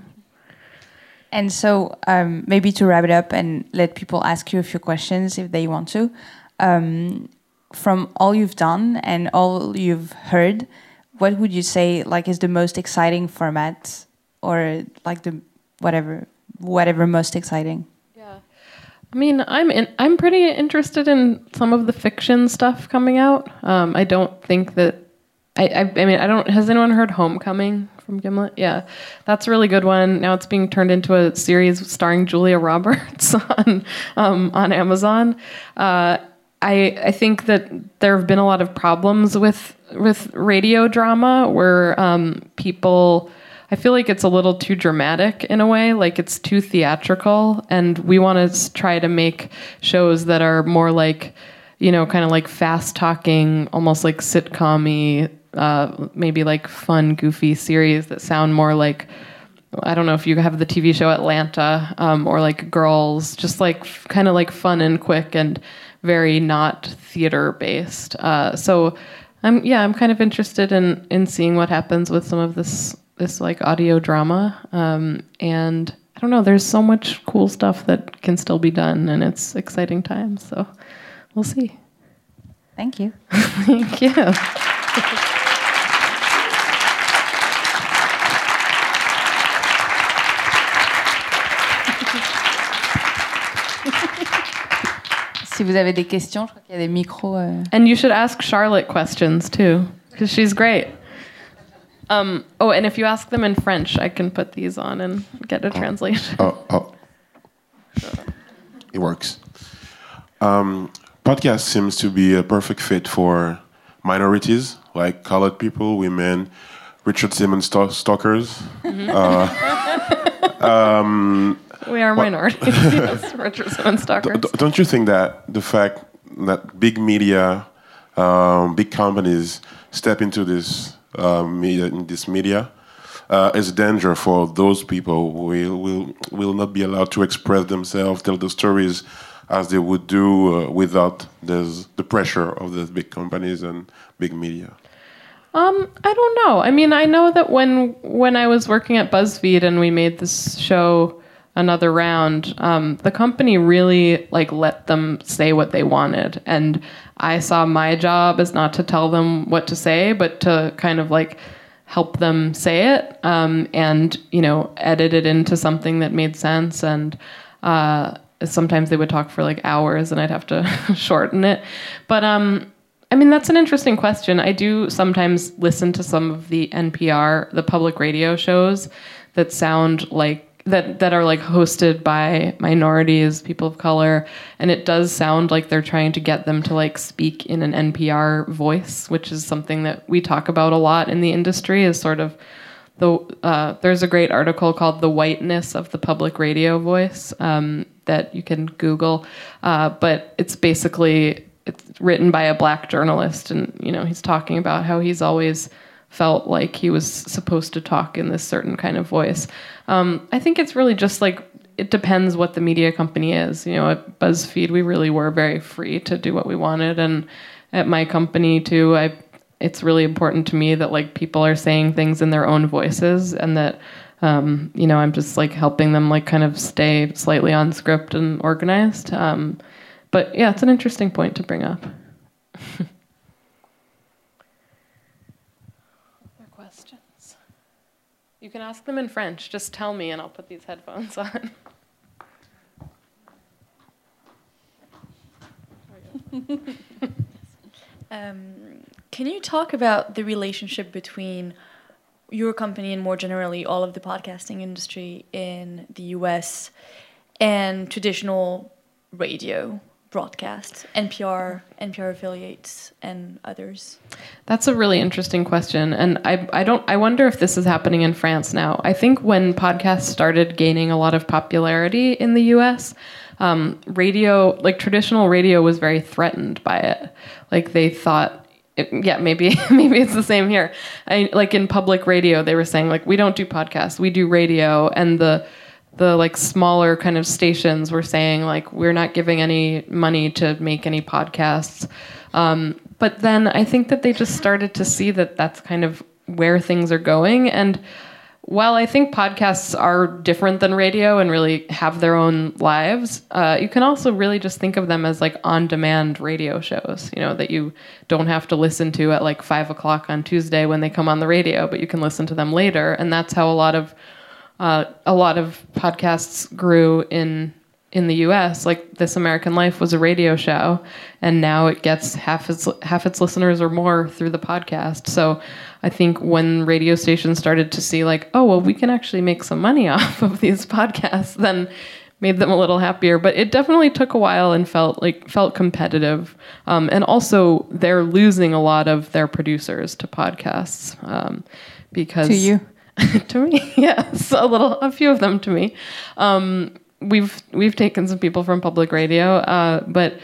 And so, um, maybe to wrap it up and let people ask you a few questions if they want to. Um, from all you've done and all you've heard, what would you say like is the most exciting format, or like the whatever, whatever most exciting? Yeah, I mean, I'm in, I'm pretty interested in some of the fiction stuff coming out. Um, I don't think that I, I, I mean, I don't. Has anyone heard Homecoming from Gimlet? Yeah, that's a really good one. Now it's being turned into a series starring Julia Roberts on um, on Amazon. Uh, I I think that there have been a lot of problems with with radio drama where um, people. I feel like it's a little too dramatic in a way, like it's too theatrical, and we want to try to make shows that are more like, you know, kind of like fast talking, almost like sitcom uh, maybe like fun, goofy series that sound more like I don't know if you have the TV show Atlanta um, or like Girls, just like kind of like fun and quick and very not theater based. Uh, so I'm yeah, I'm kind of interested in in seeing what happens with some of this this like audio drama. Um, and I don't know, there's so much cool stuff that can still be done, and it's exciting times. So we'll see. Thank you. Thank you. si vous avez des questions, je crois qu'il y a des micros. Euh... And you should ask Charlotte questions too, because she's great. Um, oh, and if you ask them in French, I can put these on and get a oh. translation. Oh, oh. It works. Um, podcast seems to be a perfect fit for minorities like colored people, women, Richard Simmons stalkers. Mm-hmm. Uh, um, we are minorities, Richard Simmons stalkers. Don't you think that the fact that big media, um, big companies step into this uh, media, in this media, uh, is a danger for those people who will, will will not be allowed to express themselves, tell the stories as they would do uh, without the pressure of the big companies and big media. Um, I don't know. I mean, I know that when when I was working at BuzzFeed and we made this show another round, um, the company really like let them say what they wanted, and I saw my job as not to tell them what to say, but to kind of like help them say it, um, and you know, edit it into something that made sense. And uh, sometimes they would talk for like hours, and I'd have to shorten it. But um, I mean, that's an interesting question. I do sometimes listen to some of the NPR, the public radio shows that sound like that that are like hosted by minorities, people of color, and it does sound like they're trying to get them to like speak in an NPR voice, which is something that we talk about a lot in the industry. Is sort of the uh, there's a great article called "The Whiteness of the Public Radio Voice" um, that you can Google, uh, but it's basically it's written by a black journalist, and you know he's talking about how he's always felt like he was supposed to talk in this certain kind of voice. Um, I think it's really just like it depends what the media company is. You know, at BuzzFeed, we really were very free to do what we wanted, and at my company too, I it's really important to me that like people are saying things in their own voices, and that um, you know I'm just like helping them like kind of stay slightly on script and organized. Um, but yeah, it's an interesting point to bring up. You can ask them in French. Just tell me, and I'll put these headphones on. um, can you talk about the relationship between your company and more generally all of the podcasting industry in the US and traditional radio? Broadcasts, NPR, NPR affiliates, and others? That's a really interesting question, and I I don't I wonder if this is happening in France now. I think when podcasts started gaining a lot of popularity in the U.S. Um, radio, like traditional radio, was very threatened by it. Like they thought yeah, maybe maybe it's the same here. I, like in public radio, they were saying like we don't do podcasts, we do radio, and the the like smaller kind of stations were saying like we're not giving any money to make any podcasts. Um, but then i think that they just started to see that that's kind of where things are going. And while i think podcasts are different than radio and really have their own lives uh, you can also really just think of them as like on demand radio shows you know that you don't have to listen to at like five o'clock on tuesday when they come on the radio but you can listen to them later. And that's how a lot of uh, a lot of podcasts grew in in the U.S. Like This American Life was a radio show, and now it gets half its half its listeners or more through the podcast. So I think when radio stations started to see like, oh well, we can actually make some money off of these podcasts, then made them a little happier. But it definitely took a while and felt like felt competitive. Um, and also, they're losing a lot of their producers to podcasts um, because to you. to me, yes, a little, a few of them to me. Um, we've we've taken some people from public radio, uh, but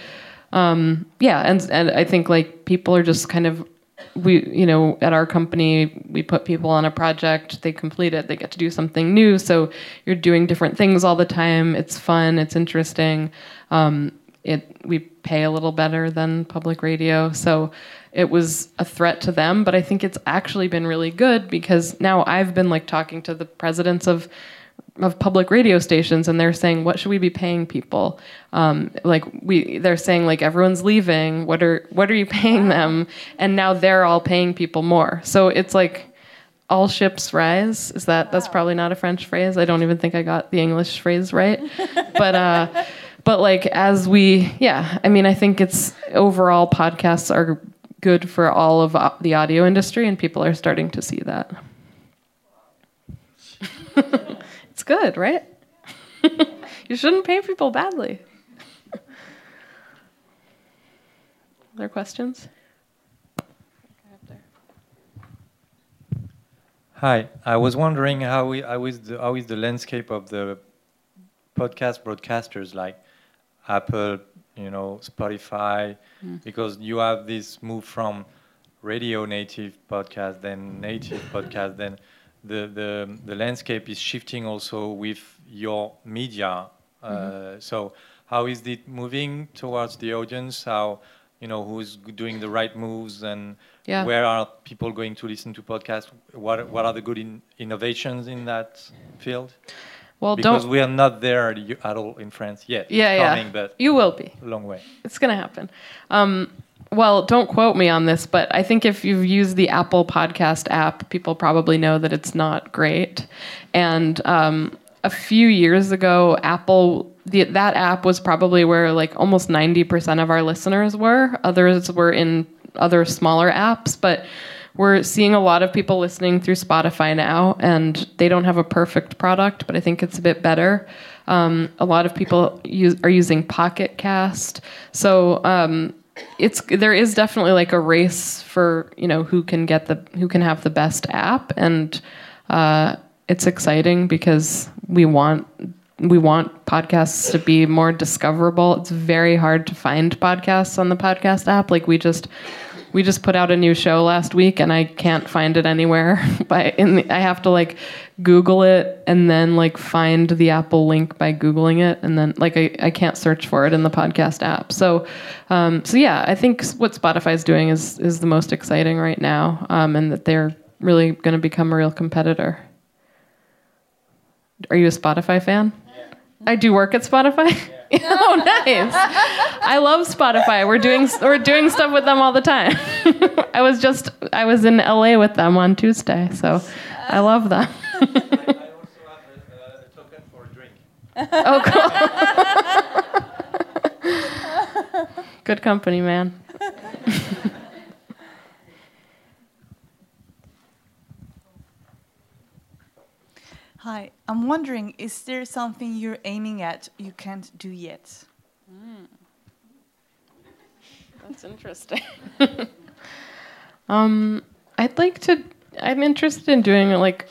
um, yeah, and and I think like people are just kind of we you know at our company we put people on a project they complete it they get to do something new so you're doing different things all the time it's fun it's interesting um, it we pay a little better than public radio so it was a threat to them, but I think it's actually been really good because now I've been like talking to the presidents of of public radio stations and they're saying what should we be paying people? Um, like we they're saying like everyone's leaving. What are what are you paying them? And now they're all paying people more. So it's like all ships rise. Is that that's probably not a french phrase. I don't even think i got the english phrase right. But uh but like as we yeah i mean i think it's overall podcasts are good for all of uh, the audio industry, and people are starting to see that. it's good, right? you shouldn't pay people badly. Other questions? Hi, I was wondering how, we, how, is the, how is the landscape of the podcast broadcasters like Apple, you know, Spotify, mm. because you have this move from radio native podcast, then native podcast, then the, the, the landscape is shifting also with your media. Uh, mm-hmm. So how is it moving towards the audience? How, you know, who's doing the right moves and yeah. where are people going to listen to podcasts? What, what are the good in, innovations in that field? Well, because don't, we are not there at all in France yet. Yeah, it's yeah. Coming, but you will be. A long way. It's going to happen. Um, well, don't quote me on this, but I think if you've used the Apple Podcast app, people probably know that it's not great. And um, a few years ago, Apple the, that app was probably where like almost ninety percent of our listeners were. Others were in other smaller apps, but we're seeing a lot of people listening through Spotify now, and they don't have a perfect product, but I think it's a bit better. Um, a lot of people use, are using Pocket Cast, so um, it's there is definitely like a race for you know who can get the who can have the best app, and uh, it's exciting because we want we want podcasts to be more discoverable. It's very hard to find podcasts on the podcast app. Like we just we just put out a new show last week and I can't find it anywhere. by in the, I have to like Google it and then like find the Apple link by Googling it and then like I, I can't search for it in the podcast app. So um, so yeah, I think what Spotify is doing is is the most exciting right now, um, and that they're really going to become a real competitor. Are you a Spotify fan? I do work at Spotify. oh, nice! I love Spotify. We're doing we're doing stuff with them all the time. I was just I was in LA with them on Tuesday, so I love them. oh, cool. Good company, man. Hi, I'm wondering, is there something you're aiming at you can't do yet? Mm. That's interesting. um, I'd like to. I'm interested in doing like.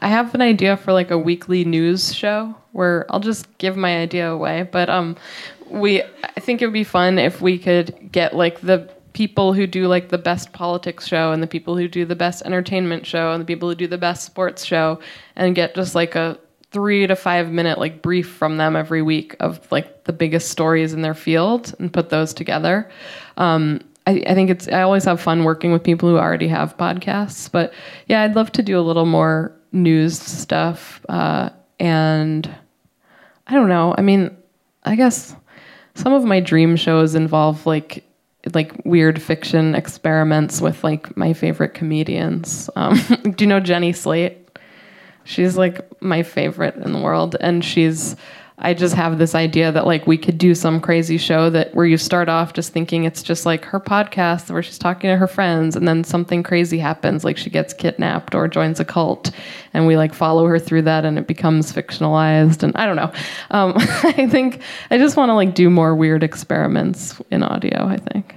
I have an idea for like a weekly news show where I'll just give my idea away. But um, we. I think it would be fun if we could get like the people who do like the best politics show and the people who do the best entertainment show and the people who do the best sports show and get just like a three to five minute like brief from them every week of like the biggest stories in their field and put those together. Um, I, I think it's I always have fun working with people who already have podcasts, but yeah, I'd love to do a little more news stuff. Uh, and I don't know. I mean, I guess some of my dream shows involve like like weird fiction experiments with like my favorite comedians. Um, do you know Jenny Slate? She's like my favorite in the world, and she's. I just have this idea that like we could do some crazy show that where you start off just thinking it's just like her podcast where she's talking to her friends, and then something crazy happens, like she gets kidnapped or joins a cult, and we like follow her through that, and it becomes fictionalized. And I don't know. Um, I think I just want to like do more weird experiments in audio. I think.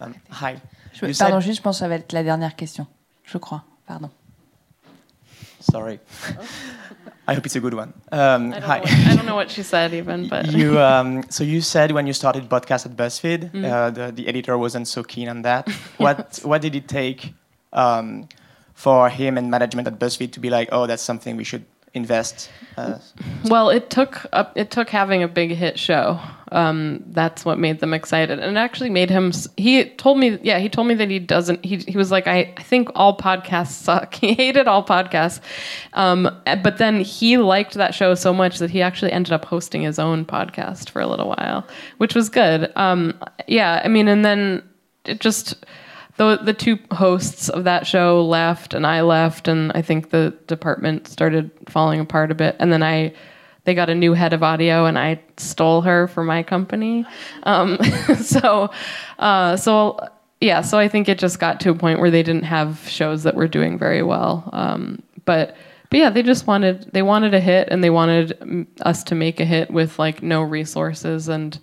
Um, hi. Je, You pardon, said- juste, je pense que ça va être la dernière question. Je crois. Pardon. Sorry. I hope it's a good one. Um, I hi. what, I don't know what she said even, but you um, so you said when you started podcast at BuzzFeed, Mm. uh, the, the editor wasn't so keen on that. what what did it take um, for him and management at BuzzFeed to be like, oh, that's something we should invest? Uh, Well, it took a, it took having a big hit show. Um, that's what made them excited, and it actually made him. He told me, yeah, he told me that he doesn't. He he was like, I, I think all podcasts suck. He hated all podcasts, um, but then he liked that show so much that he actually ended up hosting his own podcast for a little while, which was good. Um, yeah, I mean, and then it just the the two hosts of that show left and I left and I think the department started falling apart a bit. And then I they got a new head of audio and I stole her for my company. Um, so uh, so yeah so I think it just got to a point where they didn't have shows that were doing very well. Um, but but yeah they just wanted they wanted a hit and they wanted us to make a hit with like no resources. And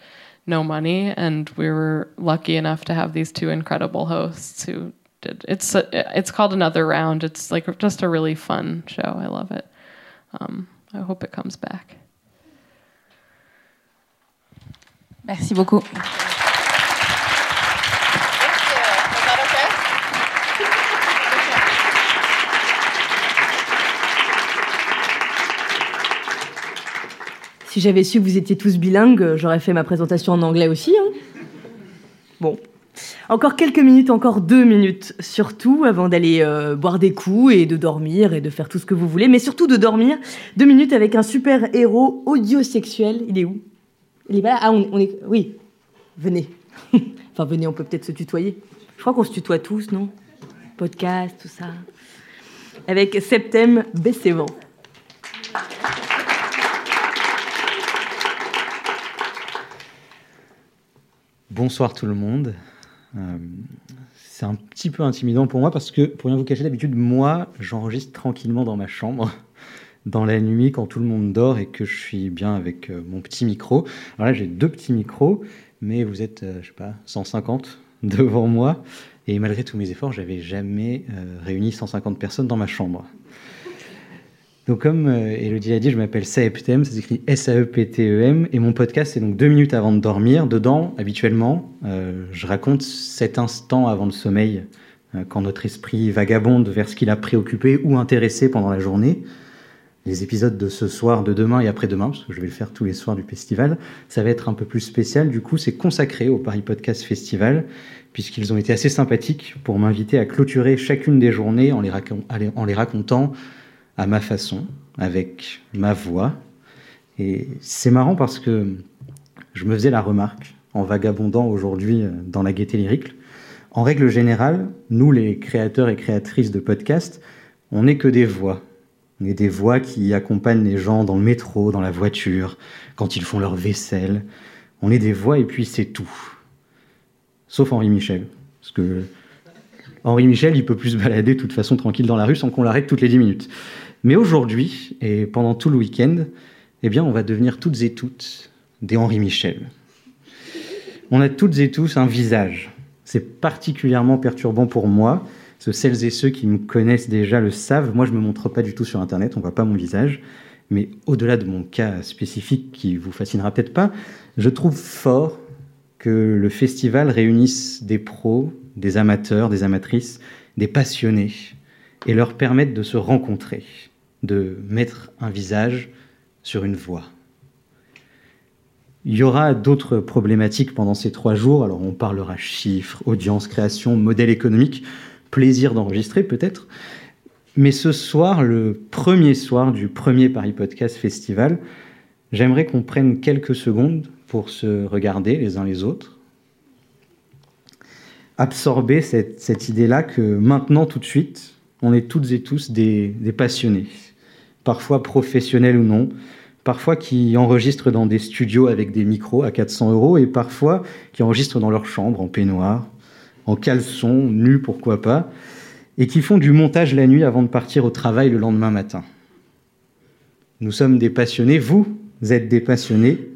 no money and we were lucky enough to have these two incredible hosts who did it's it's called another round. It's like just a really fun show. I love it. Um, i hope it comes back. Merci beaucoup. Si j'avais su que vous étiez tous bilingues, j'aurais fait ma présentation en anglais aussi. hein. Bon. Encore quelques minutes, encore deux minutes surtout, avant d'aller euh, boire des coups et de dormir et de faire tout ce que vous voulez, mais surtout de dormir. Deux minutes avec un super héros audiosexuel. Il est où? Il est là? Ah, on est. Oui. Venez. enfin, venez, on peut peut-être se tutoyer. Je crois qu'on se tutoie tous, non? Podcast, tout ça. Avec Septem Bessévan. Bonsoir tout le monde. Euh, c'est un petit peu intimidant pour moi parce que, pour rien vous cacher, d'habitude, moi, j'enregistre tranquillement dans ma chambre, dans la nuit, quand tout le monde dort et que je suis bien avec euh, mon petit micro. Alors là, j'ai deux petits micros, mais vous êtes, euh, je sais pas, 150 devant moi. Et malgré tous mes efforts, j'avais jamais euh, réuni 150 personnes dans ma chambre. Donc comme euh, Elodie l'a dit, je m'appelle Saeptem, ça s'écrit S-A-E-P-T-E-M, et mon podcast c'est donc deux minutes avant de dormir. Dedans, habituellement, euh, je raconte cet instant avant le sommeil, euh, quand notre esprit vagabonde vers ce qu'il a préoccupé ou intéressé pendant la journée. Les épisodes de ce soir, de demain et après-demain, parce que je vais le faire tous les soirs du festival, ça va être un peu plus spécial. Du coup, c'est consacré au Paris Podcast Festival, puisqu'ils ont été assez sympathiques pour m'inviter à clôturer chacune des journées en les, racon- en les racontant à ma façon, avec ma voix. Et c'est marrant parce que je me faisais la remarque, en vagabondant aujourd'hui euh, dans la gaieté lyrique, en règle générale, nous les créateurs et créatrices de podcasts, on n'est que des voix. On est des voix qui accompagnent les gens dans le métro, dans la voiture, quand ils font leur vaisselle. On est des voix et puis c'est tout. Sauf Henri Michel. Parce que Henri Michel, il peut plus se balader de toute façon tranquille dans la rue sans qu'on l'arrête toutes les 10 minutes. Mais aujourd'hui, et pendant tout le week-end, eh bien, on va devenir toutes et toutes des Henri Michel. On a toutes et tous un visage. C'est particulièrement perturbant pour moi. que Celles et ceux qui me connaissent déjà le savent. Moi, je ne me montre pas du tout sur Internet, on ne voit pas mon visage. Mais au-delà de mon cas spécifique qui vous fascinera peut-être pas, je trouve fort que le festival réunisse des pros, des amateurs, des amatrices, des passionnés, et leur permette de se rencontrer, de mettre un visage sur une voix. Il y aura d'autres problématiques pendant ces trois jours. Alors, on parlera chiffres, audience, création, modèle économique, plaisir d'enregistrer peut-être. Mais ce soir, le premier soir du premier Paris Podcast Festival, j'aimerais qu'on prenne quelques secondes pour se regarder les uns les autres, absorber cette, idée-là que maintenant, tout de suite, on est toutes et tous des passionnés, parfois professionnels ou non, parfois qui enregistrent dans des studios avec des micros à 400 euros et parfois qui enregistrent dans leur chambre en peignoir, en caleçon, nu pourquoi pas, et qui font du montage la nuit avant de partir au travail le lendemain matin. Nous sommes des passionnés, vous êtes des passionnés,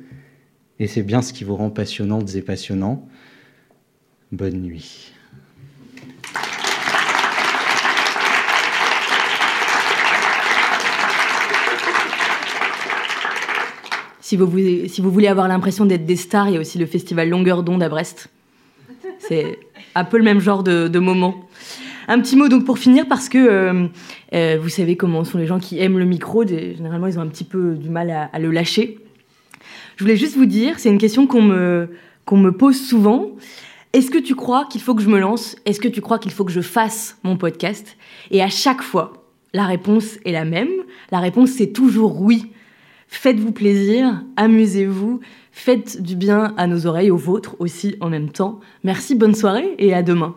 et c'est bien ce qui vous rend passionnantes et passionnants. Bonne nuit. Si vous, voulez, avoir l'impression d'être des stars, il y a aussi le festival Longueur d'onde à Brest. C'est un peu le même genre de, moment. Un petit mot donc pour finir parce que euh, euh, vous savez comment sont les gens qui aiment le micro. Généralement, ils ont un petit peu du mal à, le lâcher. Je voulais juste vous dire, c'est une question qu'on me pose souvent. Est-ce que tu crois qu'il faut que je me lance? Est-ce que tu crois qu'il faut que je fasse mon podcast? Et à chaque fois, la réponse est la même. La réponse, c'est toujours oui. Faites-vous plaisir, amusez-vous, faites du bien à nos oreilles, aux vôtres aussi en même temps. Merci, bonne soirée et à demain.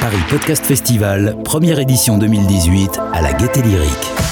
Paris Podcast Festival, première édition 2018 à la Gaieté Lyrique.